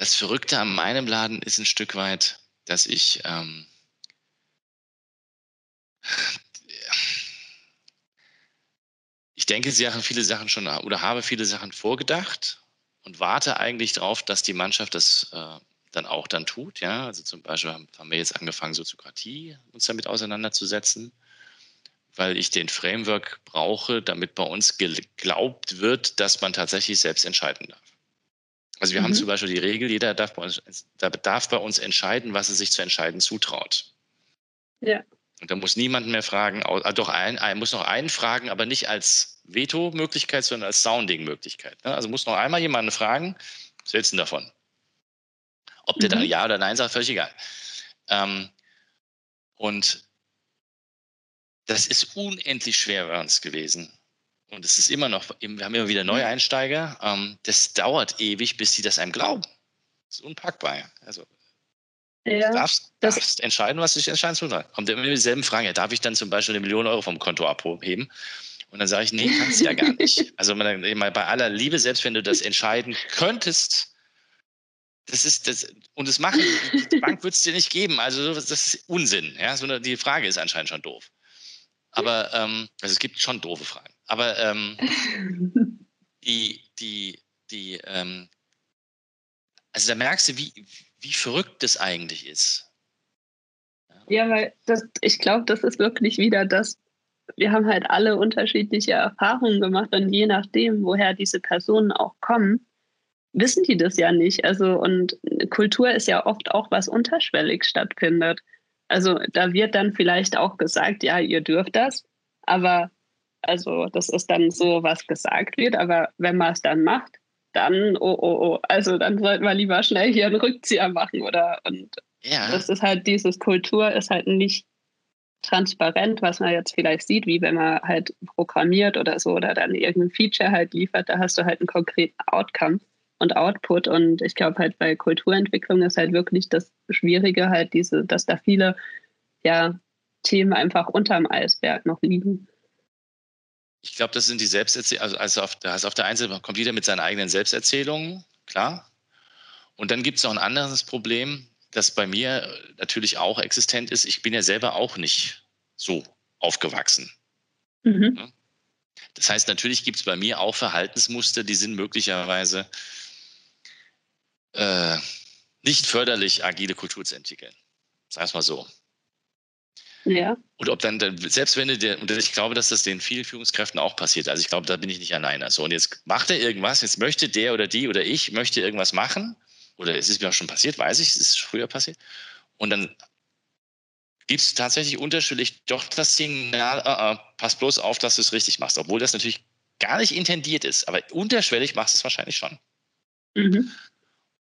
Das Verrückte an meinem Laden ist ein Stück weit, dass ich ähm, ich denke, sie haben viele Sachen schon oder habe viele Sachen vorgedacht und warte eigentlich darauf, dass die Mannschaft das äh, dann auch dann tut. Ja, also zum Beispiel haben wir jetzt angefangen, Soziokratie uns damit auseinanderzusetzen, weil ich den Framework brauche, damit bei uns geglaubt wird, dass man tatsächlich selbst entscheiden darf. Also wir mhm. haben zum Beispiel die Regel, jeder darf bei, uns, darf bei uns entscheiden, was er sich zu entscheiden zutraut. Ja. Und da muss niemanden mehr fragen, äh, doch ein, ein, muss noch einen fragen, aber nicht als Veto-Möglichkeit, sondern als Sounding-Möglichkeit. Ne? Also muss noch einmal jemanden fragen, was hältst du davon? Ob der mhm. dann Ja oder Nein sagt, völlig egal. Ähm, und das ist unendlich schwer bei uns gewesen und es ist immer noch, wir haben immer wieder Neueinsteiger, ähm, das dauert ewig, bis sie das einem glauben. Das ist unpackbar. Also ja, du darfst, darfst entscheiden, was du dich entscheiden sollst. Kommt immer dieselben Fragen. Ja, darf ich dann zum Beispiel eine Million Euro vom Konto abheben? Und dann sage ich, nee, kannst du ja gar nicht. Also mal bei aller Liebe, selbst wenn du das entscheiden könntest, das ist das, und das machen, die Bank wird es dir nicht geben. Also das ist Unsinn. Ja? So die Frage ist anscheinend schon doof. Aber ähm, also es gibt schon doofe Fragen. Aber ähm, die, die, die, ähm, also da merkst du, wie, wie verrückt das eigentlich ist. Ja, weil das, ich glaube, das ist wirklich wieder das, wir haben halt alle unterschiedliche Erfahrungen gemacht und je nachdem, woher diese Personen auch kommen, wissen die das ja nicht. Also und Kultur ist ja oft auch was unterschwellig stattfindet. Also da wird dann vielleicht auch gesagt, ja, ihr dürft das, aber also das ist dann so, was gesagt wird, aber wenn man es dann macht, dann, oh, oh, oh, also dann sollte man lieber schnell hier einen Rückzieher machen oder und ja. das ist halt, dieses Kultur ist halt nicht transparent, was man jetzt vielleicht sieht, wie wenn man halt programmiert oder so oder dann irgendein Feature halt liefert, da hast du halt einen konkreten Outcome und Output und ich glaube halt bei Kulturentwicklung ist halt wirklich das Schwierige halt diese, dass da viele ja Themen einfach unterm Eisberg noch liegen. Ich glaube, das sind die Selbsterzählungen, also, also auf, also auf der einen Seite kommt jeder mit seinen eigenen Selbsterzählungen, klar. Und dann gibt es noch ein anderes Problem, das bei mir natürlich auch existent ist. Ich bin ja selber auch nicht so aufgewachsen. Mhm. Das heißt, natürlich gibt es bei mir auch Verhaltensmuster, die sind möglicherweise äh, nicht förderlich, agile Kultur zu entwickeln. Sag es mal so. Ja. Und ob dann, selbst wenn du und ich glaube, dass das den vielen Führungskräften auch passiert. Also ich glaube, da bin ich nicht alleine. So, und jetzt macht er irgendwas, jetzt möchte der oder die oder ich möchte irgendwas machen. Oder es ist mir auch schon passiert, weiß ich, es ist früher passiert. Und dann gibt es tatsächlich unterschiedlich doch das Signal, uh, uh, pass bloß auf, dass du es richtig machst. Obwohl das natürlich gar nicht intendiert ist, aber unterschwellig machst du es wahrscheinlich schon. Mhm.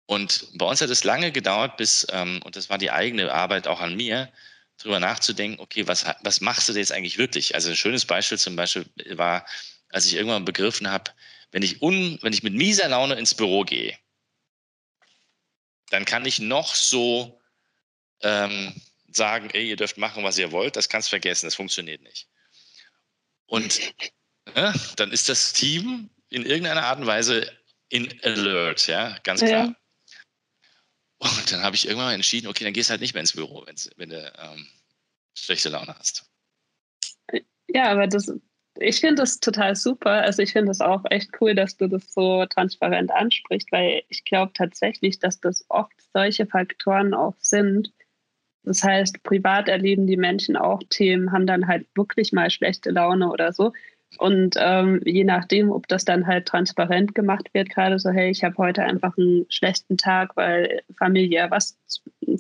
Und bei uns hat es lange gedauert, bis, ähm, und das war die eigene Arbeit auch an mir, darüber nachzudenken, okay, was, was machst du jetzt eigentlich wirklich? Also ein schönes Beispiel zum Beispiel war, als ich irgendwann begriffen habe, wenn ich, un, wenn ich mit mieser Laune ins Büro gehe, dann kann ich noch so ähm, sagen, ey, ihr dürft machen, was ihr wollt, das kannst du vergessen, das funktioniert nicht. Und äh, dann ist das Team in irgendeiner Art und Weise in Alert, ja, ganz klar. Ja. Und dann habe ich irgendwann entschieden, okay, dann gehst du halt nicht mehr ins Büro, wenn du ähm, schlechte Laune hast. Ja, aber das, ich finde das total super. Also ich finde es auch echt cool, dass du das so transparent ansprichst, weil ich glaube tatsächlich, dass das oft solche Faktoren auch sind. Das heißt, privat erleben die Menschen auch Themen, haben dann halt wirklich mal schlechte Laune oder so. Und ähm, je nachdem, ob das dann halt transparent gemacht wird, gerade so, hey, ich habe heute einfach einen schlechten Tag, weil familiär was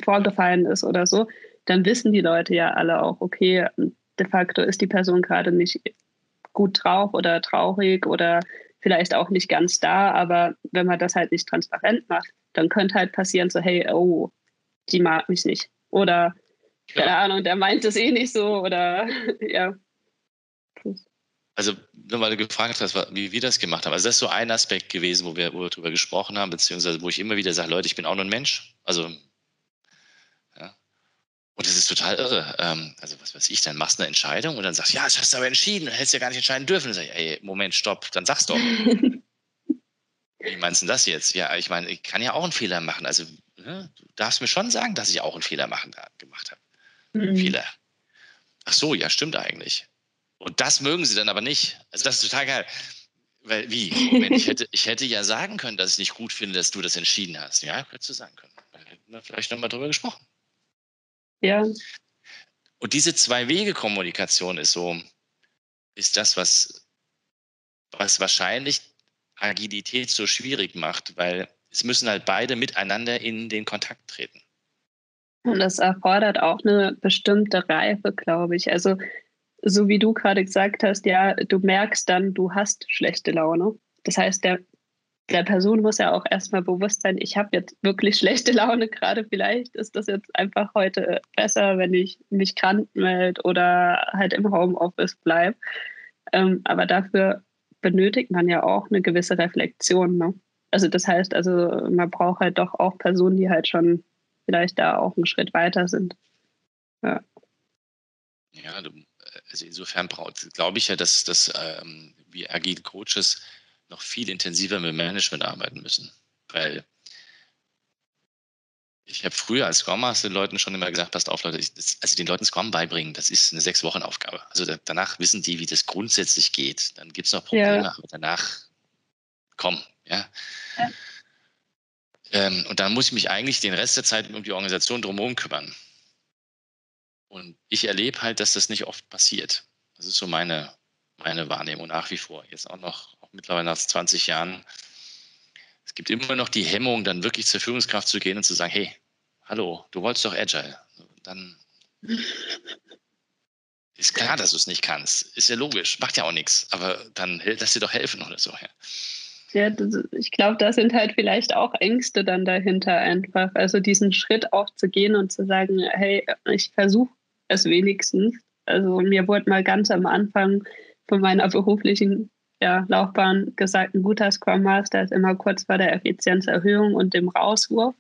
vorgefallen ist oder so, dann wissen die Leute ja alle auch, okay, de facto ist die Person gerade nicht gut drauf oder traurig oder vielleicht auch nicht ganz da, aber wenn man das halt nicht transparent macht, dann könnte halt passieren, so, hey, oh, die mag mich nicht. Oder, keine ja. Ahnung, der meint es eh nicht so oder ja. Also, weil du gefragt hast, wie wir das gemacht haben. Also, das ist so ein Aspekt gewesen, wo wir, wo wir drüber gesprochen haben, beziehungsweise wo ich immer wieder sage, Leute, ich bin auch nur ein Mensch. Also, ja. Und das ist total irre. Ähm, also, was weiß ich, dann machst du eine Entscheidung und dann sagst du, ja, das hast du aber entschieden, du hättest ja gar nicht entscheiden dürfen. Dann sag ich, ey, Moment, stopp, dann sag's doch. wie meinst du das jetzt? Ja, ich meine, ich kann ja auch einen Fehler machen. Also, ne, du darfst mir schon sagen, dass ich auch einen Fehler machen, gemacht habe. Mhm. Fehler. Ach so, ja, stimmt eigentlich. Und das mögen sie dann aber nicht. Also das ist total geil. Weil, wie? Moment, ich, hätte, ich hätte ja sagen können, dass ich nicht gut finde, dass du das entschieden hast. Ja, hättest du sagen können. Dann hätten wir vielleicht nochmal drüber gesprochen. Ja. Und diese Zwei-Wege-Kommunikation ist so, ist das, was, was wahrscheinlich Agilität so schwierig macht, weil es müssen halt beide miteinander in den Kontakt treten. Und das erfordert auch eine bestimmte Reife, glaube ich. Also so wie du gerade gesagt hast, ja, du merkst dann, du hast schlechte Laune. Das heißt, der, der Person muss ja auch erstmal bewusst sein, ich habe jetzt wirklich schlechte Laune gerade. Vielleicht ist das jetzt einfach heute besser, wenn ich mich krank melde oder halt im Homeoffice bleibe. Ähm, aber dafür benötigt man ja auch eine gewisse Reflexion. Ne? Also das heißt, also man braucht halt doch auch Personen, die halt schon vielleicht da auch einen Schritt weiter sind. Ja. Ja, du also insofern glaube ich ja, dass, dass ähm, wir agile Coaches noch viel intensiver mit Management arbeiten müssen. Weil ich habe früher als Scrum Master den Leuten schon immer gesagt, passt auf, Leute, ich, das, also den Leuten Scrum beibringen, das ist eine sechs Wochen Aufgabe. Also da, danach wissen die, wie das grundsätzlich geht. Dann gibt es noch Probleme, ja. aber danach komm, ja. ja. Ähm, und dann muss ich mich eigentlich den Rest der Zeit um die Organisation drumherum kümmern. Und ich erlebe halt, dass das nicht oft passiert. Das ist so meine, meine Wahrnehmung nach wie vor. Jetzt auch noch, auch mittlerweile nach 20 Jahren. Es gibt immer noch die Hemmung, dann wirklich zur Führungskraft zu gehen und zu sagen, hey, hallo, du wolltest doch Agile. Dann ist klar, dass du es nicht kannst. Ist ja logisch, macht ja auch nichts. Aber dann lass dir doch helfen oder so. Ja. Ja, ich glaube, da sind halt vielleicht auch Ängste dann dahinter einfach. Also diesen Schritt auch zu gehen und zu sagen, hey, ich versuche es wenigstens. Also mir wurde mal ganz am Anfang von meiner beruflichen ja, Laufbahn gesagt, ein guter Scrum Master ist immer kurz vor der Effizienzerhöhung und dem Rauswurf.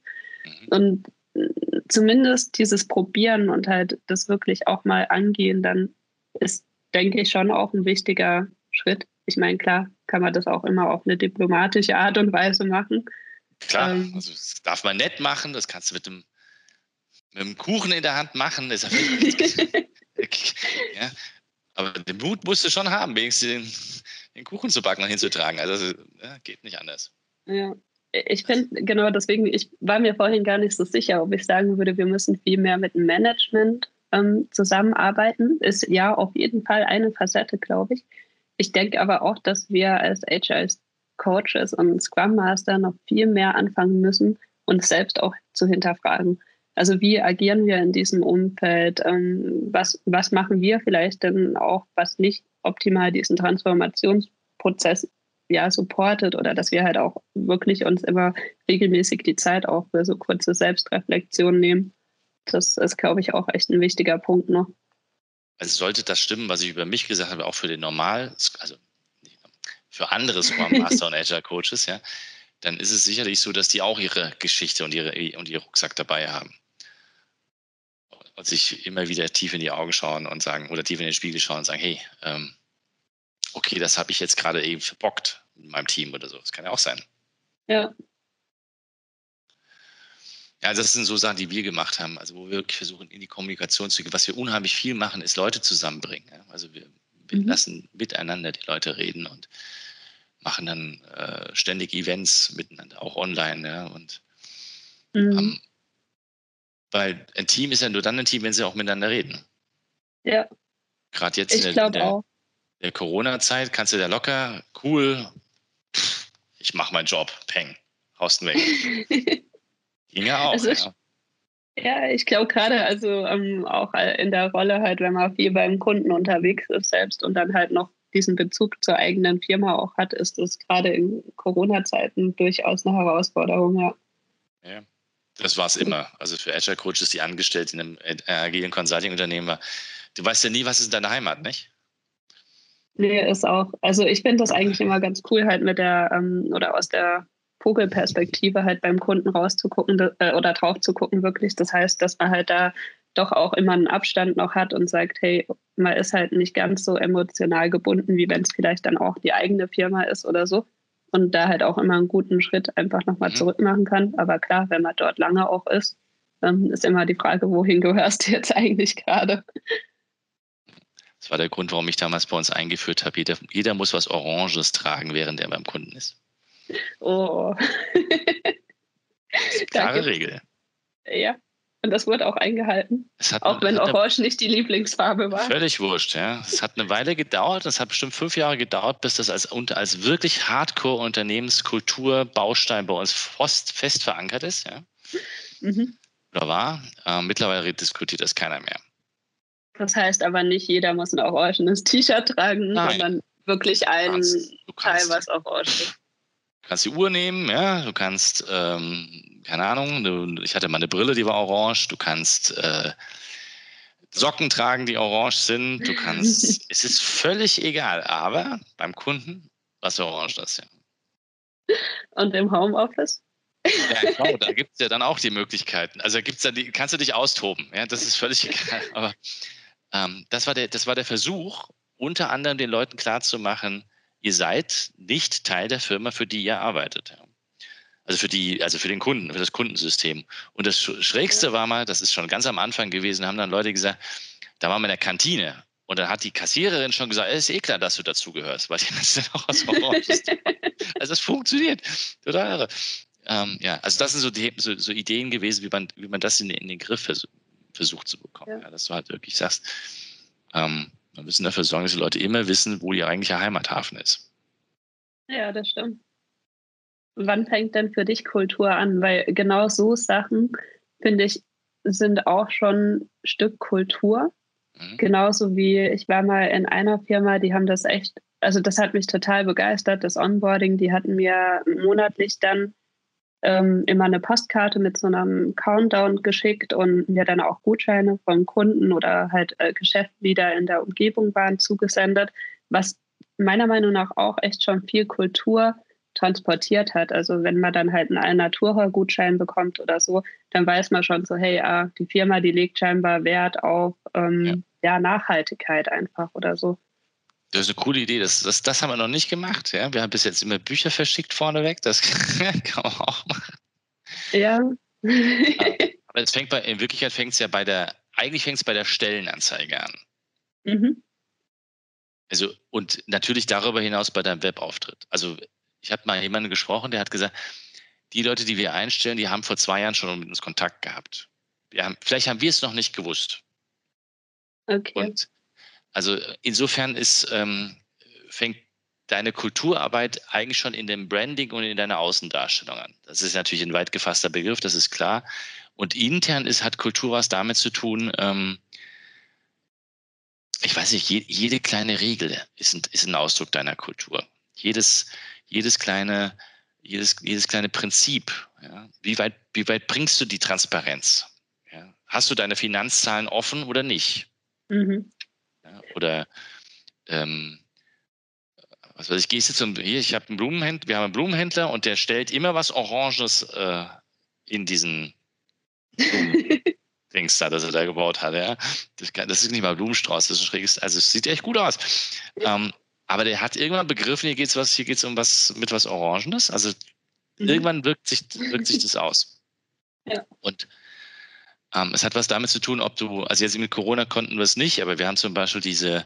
Mhm. Und zumindest dieses Probieren und halt das wirklich auch mal angehen, dann ist, denke ich, schon auch ein wichtiger Schritt. Ich meine, klar kann man das auch immer auf eine diplomatische Art und Weise machen. Klar, ähm, also das darf man nett machen, das kannst du mit dem mit dem Kuchen in der Hand machen, ist ja ja, aber den Mut musst du schon haben, wenigstens den, den Kuchen zu backen und hinzutragen. Also ja, geht nicht anders. Ja, ich finde, genau deswegen, ich war mir vorhin gar nicht so sicher, ob ich sagen würde, wir müssen viel mehr mit dem Management ähm, zusammenarbeiten. Ist ja auf jeden Fall eine Facette, glaube ich. Ich denke aber auch, dass wir als Agile Coaches und Scrum Master noch viel mehr anfangen müssen, uns selbst auch zu hinterfragen. Also wie agieren wir in diesem Umfeld? Ähm, was, was machen wir vielleicht denn auch, was nicht optimal diesen Transformationsprozess Prozess ja supportet oder dass wir halt auch wirklich uns immer regelmäßig die Zeit auch für so kurze Selbstreflexion nehmen. Das ist, glaube ich, auch echt ein wichtiger Punkt noch. Also sollte das stimmen, was ich über mich gesagt habe, auch für den Normal, also für andere Scrum Master und Agile Coaches, ja, dann ist es sicherlich so, dass die auch ihre Geschichte und ihre und ihr Rucksack dabei haben. Und sich immer wieder tief in die Augen schauen und sagen, oder tief in den Spiegel schauen und sagen, hey, ähm, okay, das habe ich jetzt gerade eben verbockt in meinem Team oder so. Das kann ja auch sein. Ja. Ja, das sind so Sachen, die wir gemacht haben. Also wo wir wirklich versuchen, in die Kommunikation zu gehen. Was wir unheimlich viel machen, ist Leute zusammenbringen. Also wir, mhm. lassen miteinander die Leute reden und machen dann äh, ständig Events miteinander, auch online. Ja, und mhm. ähm, weil ein Team ist ja nur dann ein Team, wenn sie auch miteinander reden. Ja. Gerade jetzt ich in der, der, der Corona-Zeit kannst du da locker, cool, pff, ich mache meinen Job, peng, haust weg. Ging ja auch. Also, ja. ja. ich glaube gerade, also ähm, auch in der Rolle halt, wenn man viel beim Kunden unterwegs ist selbst und dann halt noch diesen Bezug zur eigenen Firma auch hat, ist das gerade in Corona-Zeiten durchaus eine Herausforderung, ja. Ja, das war es immer. Also für Agile Coaches, die angestellt in einem äh, agilen Consulting-Unternehmen war, du weißt ja nie, was ist in deiner Heimat, nicht? Nee, ist auch. Also ich finde das eigentlich immer ganz cool, halt mit der ähm, oder aus der Vogelperspektive halt beim Kunden rauszugucken äh, oder drauf zu gucken, wirklich. Das heißt, dass man halt da doch auch immer einen Abstand noch hat und sagt, hey, man ist halt nicht ganz so emotional gebunden, wie wenn es vielleicht dann auch die eigene Firma ist oder so. Und da halt auch immer einen guten Schritt einfach nochmal mhm. zurück machen kann. Aber klar, wenn man dort lange auch ist, ist immer die Frage, wohin gehörst du jetzt eigentlich gerade? Das war der Grund, warum ich damals bei uns eingeführt habe. Jeder, jeder muss was Oranges tragen, während er beim Kunden ist. Oh. klare Regel. Ja. Und das wurde auch eingehalten. auch wenn Orange nicht die Lieblingsfarbe war. Völlig wurscht, ja. Es hat eine Weile gedauert, es hat bestimmt fünf Jahre gedauert, bis das als, als wirklich Hardcore-Unternehmenskultur Baustein bei uns fest, fest verankert ist, ja. Mhm. Oder war. Äh, mittlerweile diskutiert das keiner mehr. Das heißt aber nicht, jeder muss ein orangenes T-Shirt tragen, Nein. sondern wirklich ein Teil, was orange ist. Du kannst die Uhr nehmen, ja, du kannst, ähm, keine Ahnung, du, ich hatte mal eine Brille, die war orange, du kannst äh, Socken tragen, die orange sind, du kannst, es ist völlig egal, aber beim Kunden was orange das, ja. Und im Homeoffice? Ja, genau, da gibt es ja dann auch die Möglichkeiten. Also gibt's da die, kannst du dich austoben, ja, das ist völlig egal. Aber ähm, das, war der, das war der Versuch, unter anderem den Leuten klarzumachen, ihr seid nicht Teil der Firma, für die ihr arbeitet. Also für die, also für den Kunden, für das Kundensystem. Und das Schrägste war mal, das ist schon ganz am Anfang gewesen, haben dann Leute gesagt, da waren wir in der Kantine und dann hat die Kassiererin schon gesagt, es ist eh klar, dass du dazugehörst, weil die müssen auch was Oranges Also es funktioniert. Total irre. Ähm, ja, also das sind so, die, so, so, Ideen gewesen, wie man, wie man das in, in den Griff versucht versucht zu bekommen. Ja. Ja, dass du halt wirklich sagst, ähm, wir müssen dafür sorgen, dass die Leute immer wissen, wo ihr eigentlicher Heimathafen ist. Ja, das stimmt. Wann fängt denn für dich Kultur an? Weil genau so Sachen, finde ich, sind auch schon ein Stück Kultur. Mhm. Genauso wie ich war mal in einer Firma, die haben das echt, also das hat mich total begeistert, das Onboarding, die hatten mir monatlich dann ähm, immer eine Postkarte mit so einem Countdown geschickt und mir dann auch Gutscheine von Kunden oder halt äh, Geschäften, die da in der Umgebung waren, zugesendet, was meiner Meinung nach auch echt schon viel Kultur transportiert hat. Also wenn man dann halt einen Alnatura-Gutschein bekommt oder so, dann weiß man schon so, hey, ah, die Firma, die legt scheinbar Wert auf ähm, ja. ja, Nachhaltigkeit einfach oder so. Das ist eine coole Idee. Das, das, das haben wir noch nicht gemacht. Ja? Wir haben bis jetzt immer Bücher verschickt vorneweg. Das kann man auch machen. Ja. Aber es fängt bei, in Wirklichkeit fängt es ja bei der, eigentlich fängt es bei der Stellenanzeige an. Mhm. Also, und natürlich darüber hinaus bei deinem Webauftritt. Also, ich habe mal jemanden gesprochen, der hat gesagt, die Leute, die wir einstellen, die haben vor zwei Jahren schon mit uns Kontakt gehabt. Haben, vielleicht haben wir es noch nicht gewusst. Okay. Und also insofern ist, ähm, fängt deine Kulturarbeit eigentlich schon in dem Branding und in deiner Außendarstellung an. Das ist natürlich ein weit gefasster Begriff, das ist klar. Und intern ist, hat Kultur was damit zu tun, ähm, ich weiß nicht, je, jede kleine Regel ist ein, ist ein Ausdruck deiner Kultur. jedes, jedes kleine, jedes, jedes kleine Prinzip. Ja? Wie, weit, wie weit bringst du die Transparenz? Ja? Hast du deine Finanzzahlen offen oder nicht? Mhm. Ja? Oder ähm, was weiß ich, gehst du zum, hier, ich habe einen Blumenhändler, wir haben einen Blumenhändler und der stellt immer was Oranges äh, in diesen Dings da, das er da gebaut hat. Ja. Das, das, ist nicht mal Blumenstrauß, das ist ein schräges, also es sieht echt gut aus. Ähm, aber der hat irgendwann begriffen, hier geht es was, hier geht's um was mit was Orangenes. Also mhm. irgendwann wirkt sich, wirkt sich das aus. Ja. Und ähm, es hat was damit zu tun, ob du, also jetzt mit Corona konnten wir es nicht, aber wir haben zum Beispiel diese,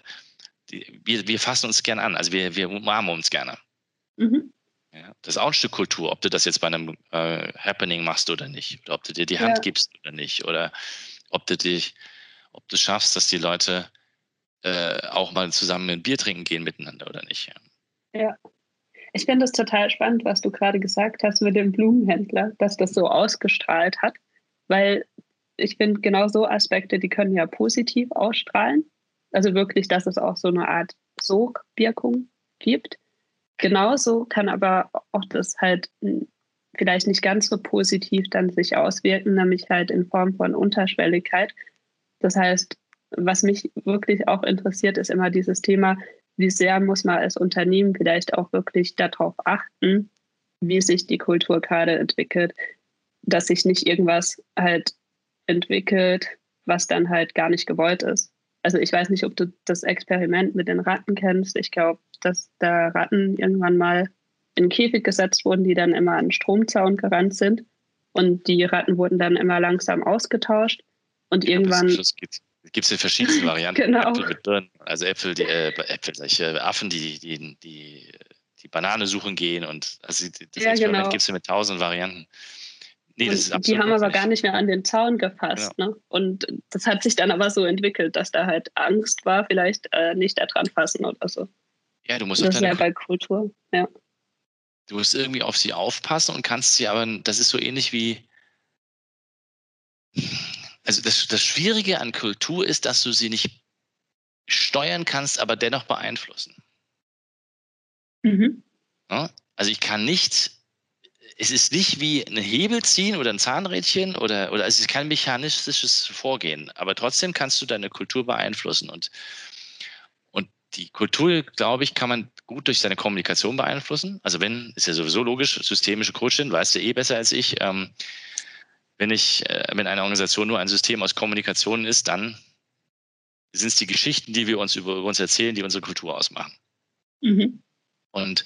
die, wir, wir fassen uns gern an, also wir, wir umarmen uns gerne. Mhm. Ja, das ist auch ein Stück Kultur, ob du das jetzt bei einem äh, Happening machst oder nicht, oder ob du dir die Hand ja. gibst oder nicht, oder ob du dich, ob du schaffst, dass die Leute äh, auch mal zusammen ein Bier trinken gehen miteinander oder nicht. Ja. ja. Ich finde es total spannend, was du gerade gesagt hast mit dem Blumenhändler, dass das so ausgestrahlt hat, weil ich finde genau so Aspekte, die können ja positiv ausstrahlen. Also wirklich, dass es auch so eine Art Sogwirkung gibt. Genauso kann aber auch das halt vielleicht nicht ganz so positiv dann sich auswirken, nämlich halt in Form von Unterschwelligkeit. Das heißt, was mich wirklich auch interessiert, ist immer dieses Thema, wie sehr muss man als Unternehmen vielleicht auch wirklich darauf achten, wie sich die Kultur gerade entwickelt, dass sich nicht irgendwas halt entwickelt, was dann halt gar nicht gewollt ist. Also ich weiß nicht, ob du das Experiment mit den Ratten kennst. Ich glaube, dass da Ratten irgendwann mal in den Käfig gesetzt wurden, die dann immer an den Stromzaun gerannt sind. Und die Ratten wurden dann immer langsam ausgetauscht. Und ja, irgendwann. Gibt es in verschiedensten Varianten. genau. Äpfel mit Birnen, also Äpfel, die, äh, Äpfel, solche Affen, die, die, die, die Banane suchen gehen. Und also das ja, Experiment genau. gibt es ja mit tausend Varianten. Nee, das ist die haben aber gar nicht mehr an den Zaun gefasst. Ja. Ne? Und das hat sich dann aber so entwickelt, dass da halt Angst war, vielleicht äh, nicht da dran fassen oder so. Ja, du musst das ist ja bei Kultur, ja. Du musst irgendwie auf sie aufpassen und kannst sie aber, das ist so ähnlich wie, also das, das Schwierige an Kultur ist, dass du sie nicht steuern kannst, aber dennoch beeinflussen. Mhm. Ja? Also ich kann nicht es ist nicht wie ein Hebel ziehen oder ein Zahnrädchen oder, oder es ist kein mechanistisches Vorgehen, aber trotzdem kannst du deine Kultur beeinflussen und, und die Kultur, glaube ich, kann man gut durch seine Kommunikation beeinflussen. Also wenn, ist ja sowieso logisch, systemische Coachin, weißt du eh besser als ich, ähm, wenn ich, äh, wenn eine Organisation nur ein System aus Kommunikation ist, dann sind es die Geschichten, die wir uns über uns erzählen, die unsere Kultur ausmachen. Mhm. Und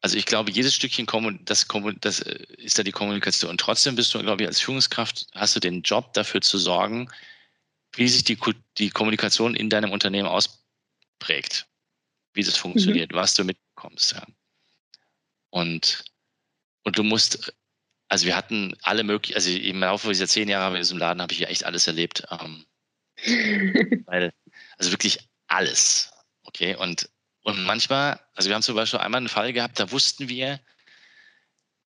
also ich glaube, jedes Stückchen das, das äh, ist da die Kommunikation. Und trotzdem bist du, glaube ich, als Führungskraft hast du den Job dafür zu sorgen, wie sich die, die Kommunikation in deinem Unternehmen ausprägt, wie das funktioniert, mhm. was du mitbekommst. Ja. Und, und du musst, also wir hatten alle möglichen, also im Laufe dieser zehn Jahre in diesem Laden habe ich ja echt alles erlebt. Ähm, weil, also wirklich alles. Okay, und und manchmal, also wir haben zum Beispiel einmal einen Fall gehabt, da wussten wir,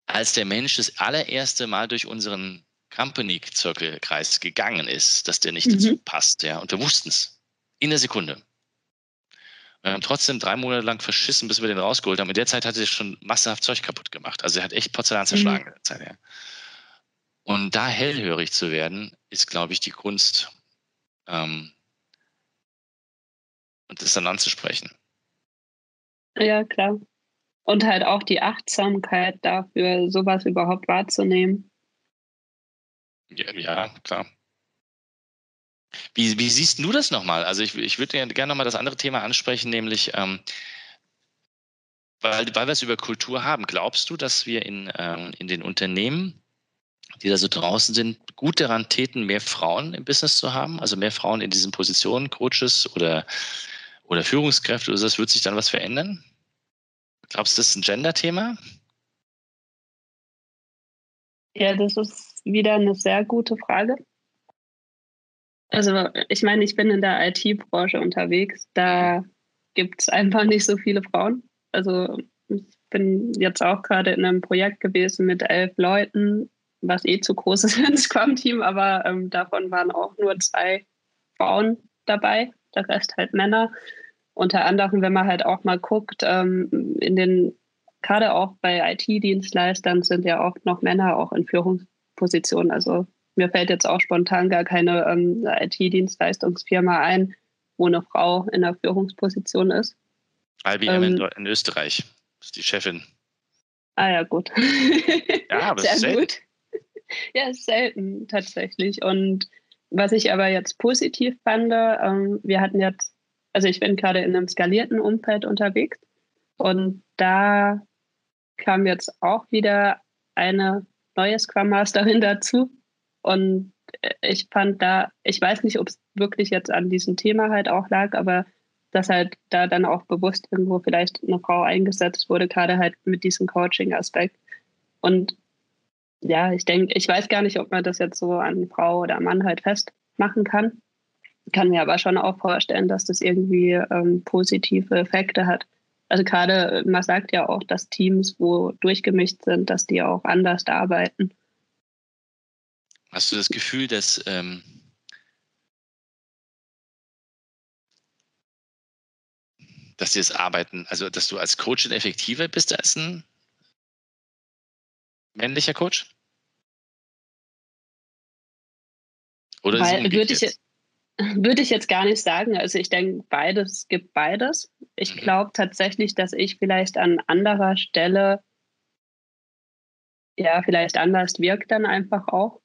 als der Mensch das allererste Mal durch unseren Company-Zirkelkreis gegangen ist, dass der nicht mhm. dazu passt. Ja, und wir wussten es. In der Sekunde. Wir haben trotzdem drei Monate lang verschissen, bis wir den rausgeholt haben. In der Zeit hat er schon massenhaft Zeug kaputt gemacht. Also er hat echt Porzellan zerschlagen mhm. in der Zeit. Ja. Und da hellhörig zu werden, ist, glaube ich, die Kunst, ähm, und das dann anzusprechen. Ja, klar. Und halt auch die Achtsamkeit dafür, sowas überhaupt wahrzunehmen. Ja, ja klar. Wie, wie siehst du das nochmal? Also ich, ich würde gerne nochmal das andere Thema ansprechen, nämlich ähm, weil, weil wir es über Kultur haben. Glaubst du, dass wir in, ähm, in den Unternehmen, die da so draußen sind, gut daran täten, mehr Frauen im Business zu haben? Also mehr Frauen in diesen Positionen, Coaches oder, oder Führungskräfte oder? Das wird sich dann was verändern? Glaubst du, das ist ein Gender-Thema? Ja, das ist wieder eine sehr gute Frage. Also ich meine, ich bin in der IT-Branche unterwegs. Da gibt es einfach nicht so viele Frauen. Also ich bin jetzt auch gerade in einem Projekt gewesen mit elf Leuten, was eh zu groß ist ein Scrum-Team, aber ähm, davon waren auch nur zwei Frauen dabei, der Rest halt Männer. Unter anderem, wenn man halt auch mal guckt, ähm, in den, gerade auch bei IT-Dienstleistern sind ja oft noch Männer auch in Führungspositionen. Also mir fällt jetzt auch spontan gar keine ähm, IT-Dienstleistungsfirma ein, wo eine Frau in der Führungsposition ist. IBM ähm, in, Österreich ist die Chefin. Ah ja, gut. Ja, aber Sehr ist gut. Ja, selten tatsächlich. Und was ich aber jetzt positiv fand, ähm, wir hatten jetzt, also ich bin gerade in einem skalierten Umfeld unterwegs und da kam jetzt auch wieder eine neue Scrum Masterin dazu. Und ich fand da, ich weiß nicht, ob es wirklich jetzt an diesem Thema halt auch lag, aber dass halt da dann auch bewusst irgendwo vielleicht eine Frau eingesetzt wurde, gerade halt mit diesem Coaching-Aspekt. Und ja, ich denke, ich weiß gar nicht, ob man das jetzt so an Frau oder Mann halt festmachen kann. Kann mir aber schon auch vorstellen, dass das irgendwie ähm, positive Effekte hat. Also gerade, man sagt ja auch, dass Teams, wo durchgemischt sind, dass die auch anders arbeiten. Hast du das Gefühl, dass ähm, dass dir das Arbeiten, also dass du als Coach effektiver bist als ein männlicher Coach? Oder Weil, würde ich, würde ich jetzt gar nicht sagen. Also ich denke, beides gibt beides. Ich mhm. glaube tatsächlich, dass ich vielleicht an anderer Stelle ja vielleicht anders wirke dann einfach auch,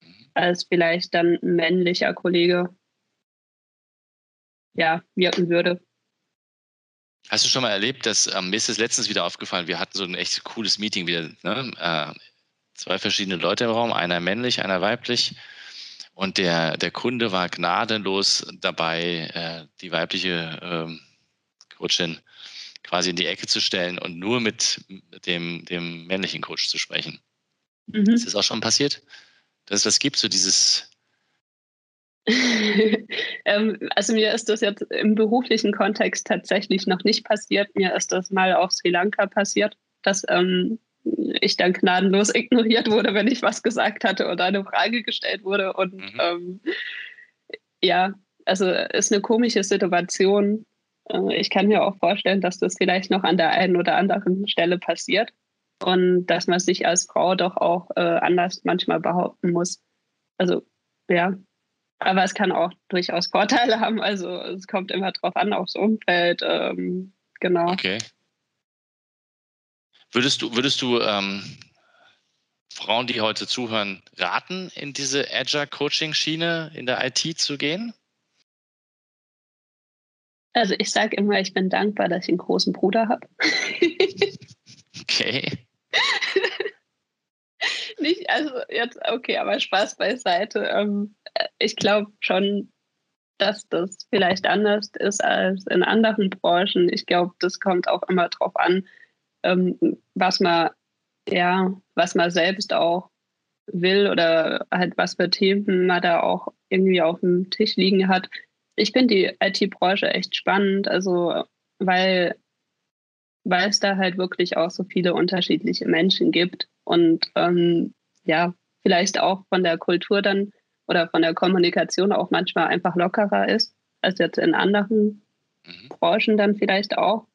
mhm. als vielleicht dann ein männlicher Kollege ja wirken würde. Hast du schon mal erlebt, dass ähm, mir ist es letztens wieder aufgefallen, wir hatten so ein echt cooles Meeting wieder, ne? äh, zwei verschiedene Leute im Raum, einer männlich, einer weiblich. Und der, der Kunde war gnadenlos dabei, äh, die weibliche ähm, Coachin quasi in die Ecke zu stellen und nur mit dem, dem männlichen Coach zu sprechen. Mhm. Ist das auch schon passiert? Dass es das gibt, so dieses ähm, also mir ist das jetzt im beruflichen Kontext tatsächlich noch nicht passiert. Mir ist das mal auf Sri Lanka passiert, dass ähm, ich dann gnadenlos ignoriert wurde, wenn ich was gesagt hatte oder eine Frage gestellt wurde. Und mhm. ähm, ja, also ist eine komische Situation. Äh, ich kann mir auch vorstellen, dass das vielleicht noch an der einen oder anderen Stelle passiert und dass man sich als Frau doch auch äh, anders manchmal behaupten muss. Also ja, aber es kann auch durchaus Vorteile haben. Also es kommt immer drauf an, aufs Umfeld. Ähm, genau. Okay. Würdest du, würdest du ähm, Frauen, die heute zuhören, raten, in diese Agile Coaching Schiene in der IT zu gehen? Also ich sage immer, ich bin dankbar, dass ich einen großen Bruder habe. okay. Nicht, also jetzt, okay, aber Spaß beiseite. Ähm, ich glaube schon, dass das vielleicht anders ist als in anderen Branchen. Ich glaube, das kommt auch immer darauf an, ähm, was man, ja, was man selbst auch will oder halt was für Themen man da auch irgendwie auf dem Tisch liegen hat. Ich finde die IT-Branche echt spannend, also weil, weil es da halt wirklich auch so viele unterschiedliche Menschen gibt und ähm, ja, vielleicht auch von der Kultur dann oder von der Kommunikation auch manchmal einfach lockerer ist, als jetzt in anderen mhm. Branchen dann vielleicht auch.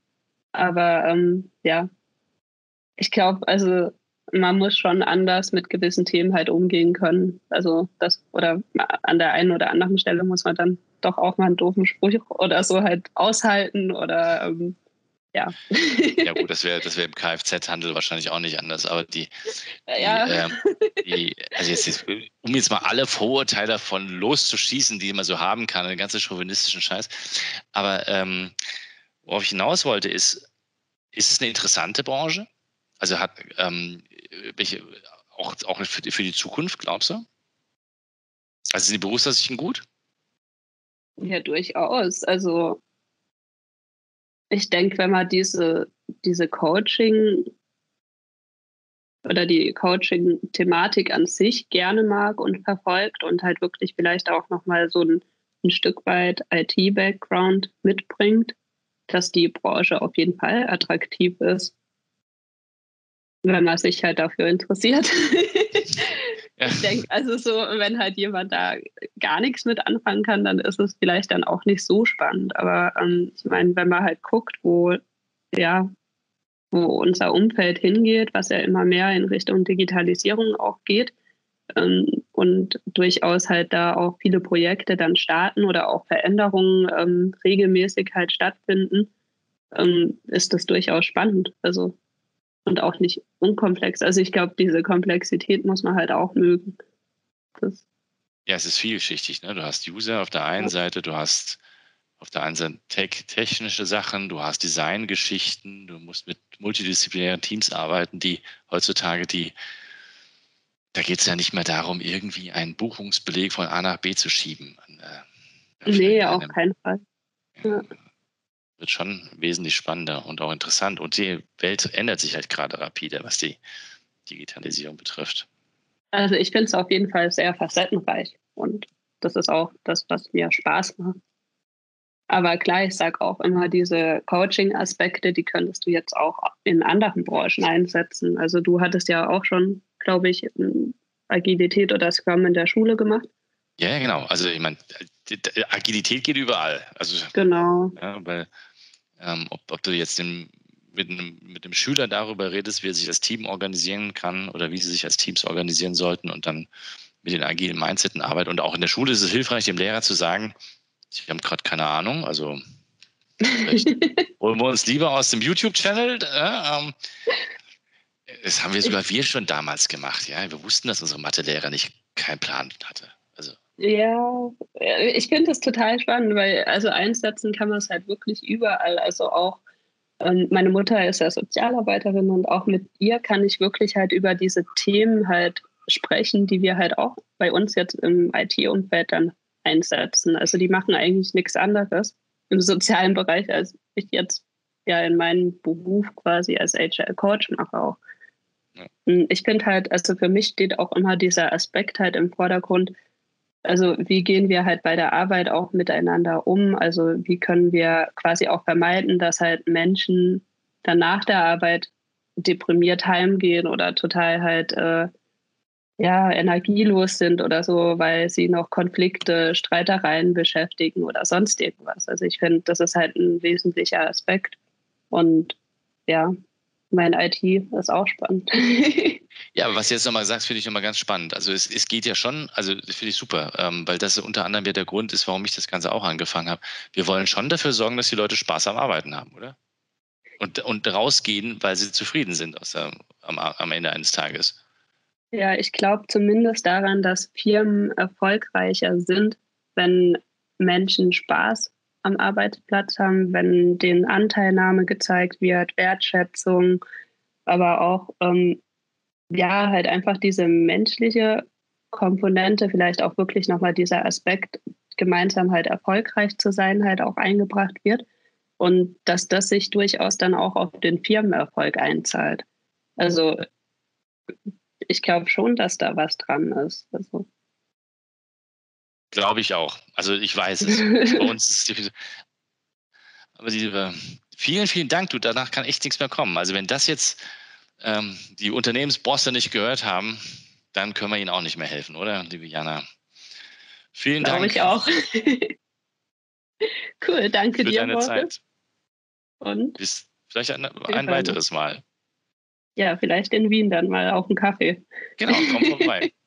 Aber ähm, ja, ich glaube, also man muss schon anders mit gewissen Themen halt umgehen können. Also das oder an der einen oder anderen Stelle muss man dann doch auch mal einen doofen Spruch oder so halt aushalten oder ähm, ja. Ja gut, das wäre das wär im Kfz-Handel wahrscheinlich auch nicht anders. Aber die, ja. die, äh, die also jetzt, um jetzt mal alle Vorurteile davon loszuschießen, die man so haben kann, den ganzen chauvinistischen Scheiß. Aber ähm, worauf ich hinaus wollte, ist, ist es eine interessante Branche? Also hat ähm, welche, auch, auch für, die, für die Zukunft, glaubst du? Also sind die Berufsaussichten gut? Ja, durchaus. Also ich denke, wenn man diese, diese Coaching oder die Coaching-Thematik an sich gerne mag und verfolgt und halt wirklich vielleicht auch nochmal so ein, ein Stück weit IT-Background mitbringt, dass die Branche auf jeden Fall attraktiv ist, wenn man sich halt dafür interessiert. ja. ich denke, also so, wenn halt jemand da gar nichts mit anfangen kann, dann ist es vielleicht dann auch nicht so spannend. Aber ähm, ich meine, wenn man halt guckt, wo, ja, wo unser Umfeld hingeht, was ja immer mehr in Richtung Digitalisierung auch geht, ähm, und durchaus halt da auch viele Projekte dann starten oder auch Veränderungen ähm, regelmäßig halt stattfinden, ähm, ist das durchaus spannend. Also und auch nicht unkomplex. Also ich glaube, diese Komplexität muss man halt auch mögen. Das ja, es ist vielschichtig. Ne? Du hast User auf der einen. Seite, du hast auf der einen Seite technische Sachen, du hast Designgeschichten, du musst mit multidisziplinären Teams arbeiten, die heutzutage die da geht es ja nicht mehr darum, irgendwie einen Buchungsbeleg von A nach B zu schieben. Äh, nee, auf keinen Fall. Ja. Wird schon wesentlich spannender und auch interessant. Und die Welt ändert sich halt gerade rapide, was die Digitalisierung betrifft. Also ich finde es auf jeden Fall sehr facettenreich und das ist auch das, was mir Spaß macht. Aber klar, ich sage auch immer, diese Coaching-Aspekte, die könntest du jetzt auch in anderen Branchen einsetzen. Also du hattest ja auch schon glaube ich, Agilität oder Scrum in der Schule gemacht. Ja, genau. Also ich meine, Agilität geht überall. Also, genau. Ja, weil ähm, ob, ob, du jetzt den, mit, einem, mit dem Schüler darüber redest, wie er sich als Team organisieren kann oder wie sie sich als Teams organisieren sollten und dann mit den agilen Mindseten arbeiten. Und auch in der Schule ist es hilfreich, dem Lehrer zu sagen, ich habe gerade keine Ahnung, also holen wir uns lieber aus dem YouTube-Channel. Äh, ähm, das haben wir sogar wir schon damals gemacht, ja. Wir wussten, dass unsere Mathelehrer nicht keinen Plan hatte. Ja, ich finde das total spannend, weil also einsetzen kann man es halt wirklich überall. Also auch ähm, meine Mutter ist ja Sozialarbeiterin und auch mit ihr kann ich wirklich halt über diese Themen halt sprechen, die wir halt auch bei uns jetzt im IT-Umfeld dann einsetzen. Also die machen eigentlich nichts anderes im sozialen Bereich, als ich jetzt ja in meinem Beruf quasi als HR-Coach mache auch. Hm, ich finde halt, also für mich steht auch immer dieser Aspekt halt im Vordergrund. Also wie gehen wir halt bei der Arbeit auch miteinander um? Also wie können wir quasi auch vermeiden, dass halt Menschen dann nach der Arbeit deprimiert heimgehen oder total halt äh, ja energielos sind oder so, weil sie noch Konflikte, Streitereien beschäftigen oder sonst irgendwas. Also ich finde, das ist halt ein wesentlicher Aspekt. Und ja, mein IT ist auch spannend. ja, aber was du jetzt nochmal sagst, finde ich nochmal ganz spannend. Also es, es geht ja schon, also das finde ich super, ähm, weil das unter anderem ja der Grund ist, warum ich das Ganze auch angefangen habe. Wir wollen schon dafür sorgen, dass die Leute Spaß am Arbeiten haben, oder? Und, und rausgehen, weil sie zufrieden sind aus der, am, am Ende eines Tages. Ja, ich glaube zumindest daran, dass Firmen erfolgreicher sind, wenn Menschen Spaß am Arbeitsplatz haben, wenn denen Anteilnahme gezeigt wird, Wertschätzung, aber auch ähm, ja halt einfach diese menschliche Komponente, vielleicht auch wirklich nochmal dieser Aspekt, gemeinsam halt erfolgreich zu sein, halt auch eingebracht wird und dass das sich durchaus dann auch auf den Firmenerfolg einzahlt. Also ich glaube schon, dass da was dran ist. Also. Glaube ich auch. Also ich weiß es. Bei uns ist es Aber die, vielen, vielen Dank. Du, danach kann echt nichts mehr kommen. Also wenn das jetzt ähm, die Unternehmensbosse nicht gehört haben, dann können wir ihnen auch nicht mehr helfen, oder, liebe Jana? Vielen Glaube Dank. Glaube ich auch. cool, danke für dir. Deine Zeit. Und? Bis vielleicht ein, ein weiteres Mal. Ja, vielleicht in Wien dann mal auf einen Kaffee. Genau, komm vorbei.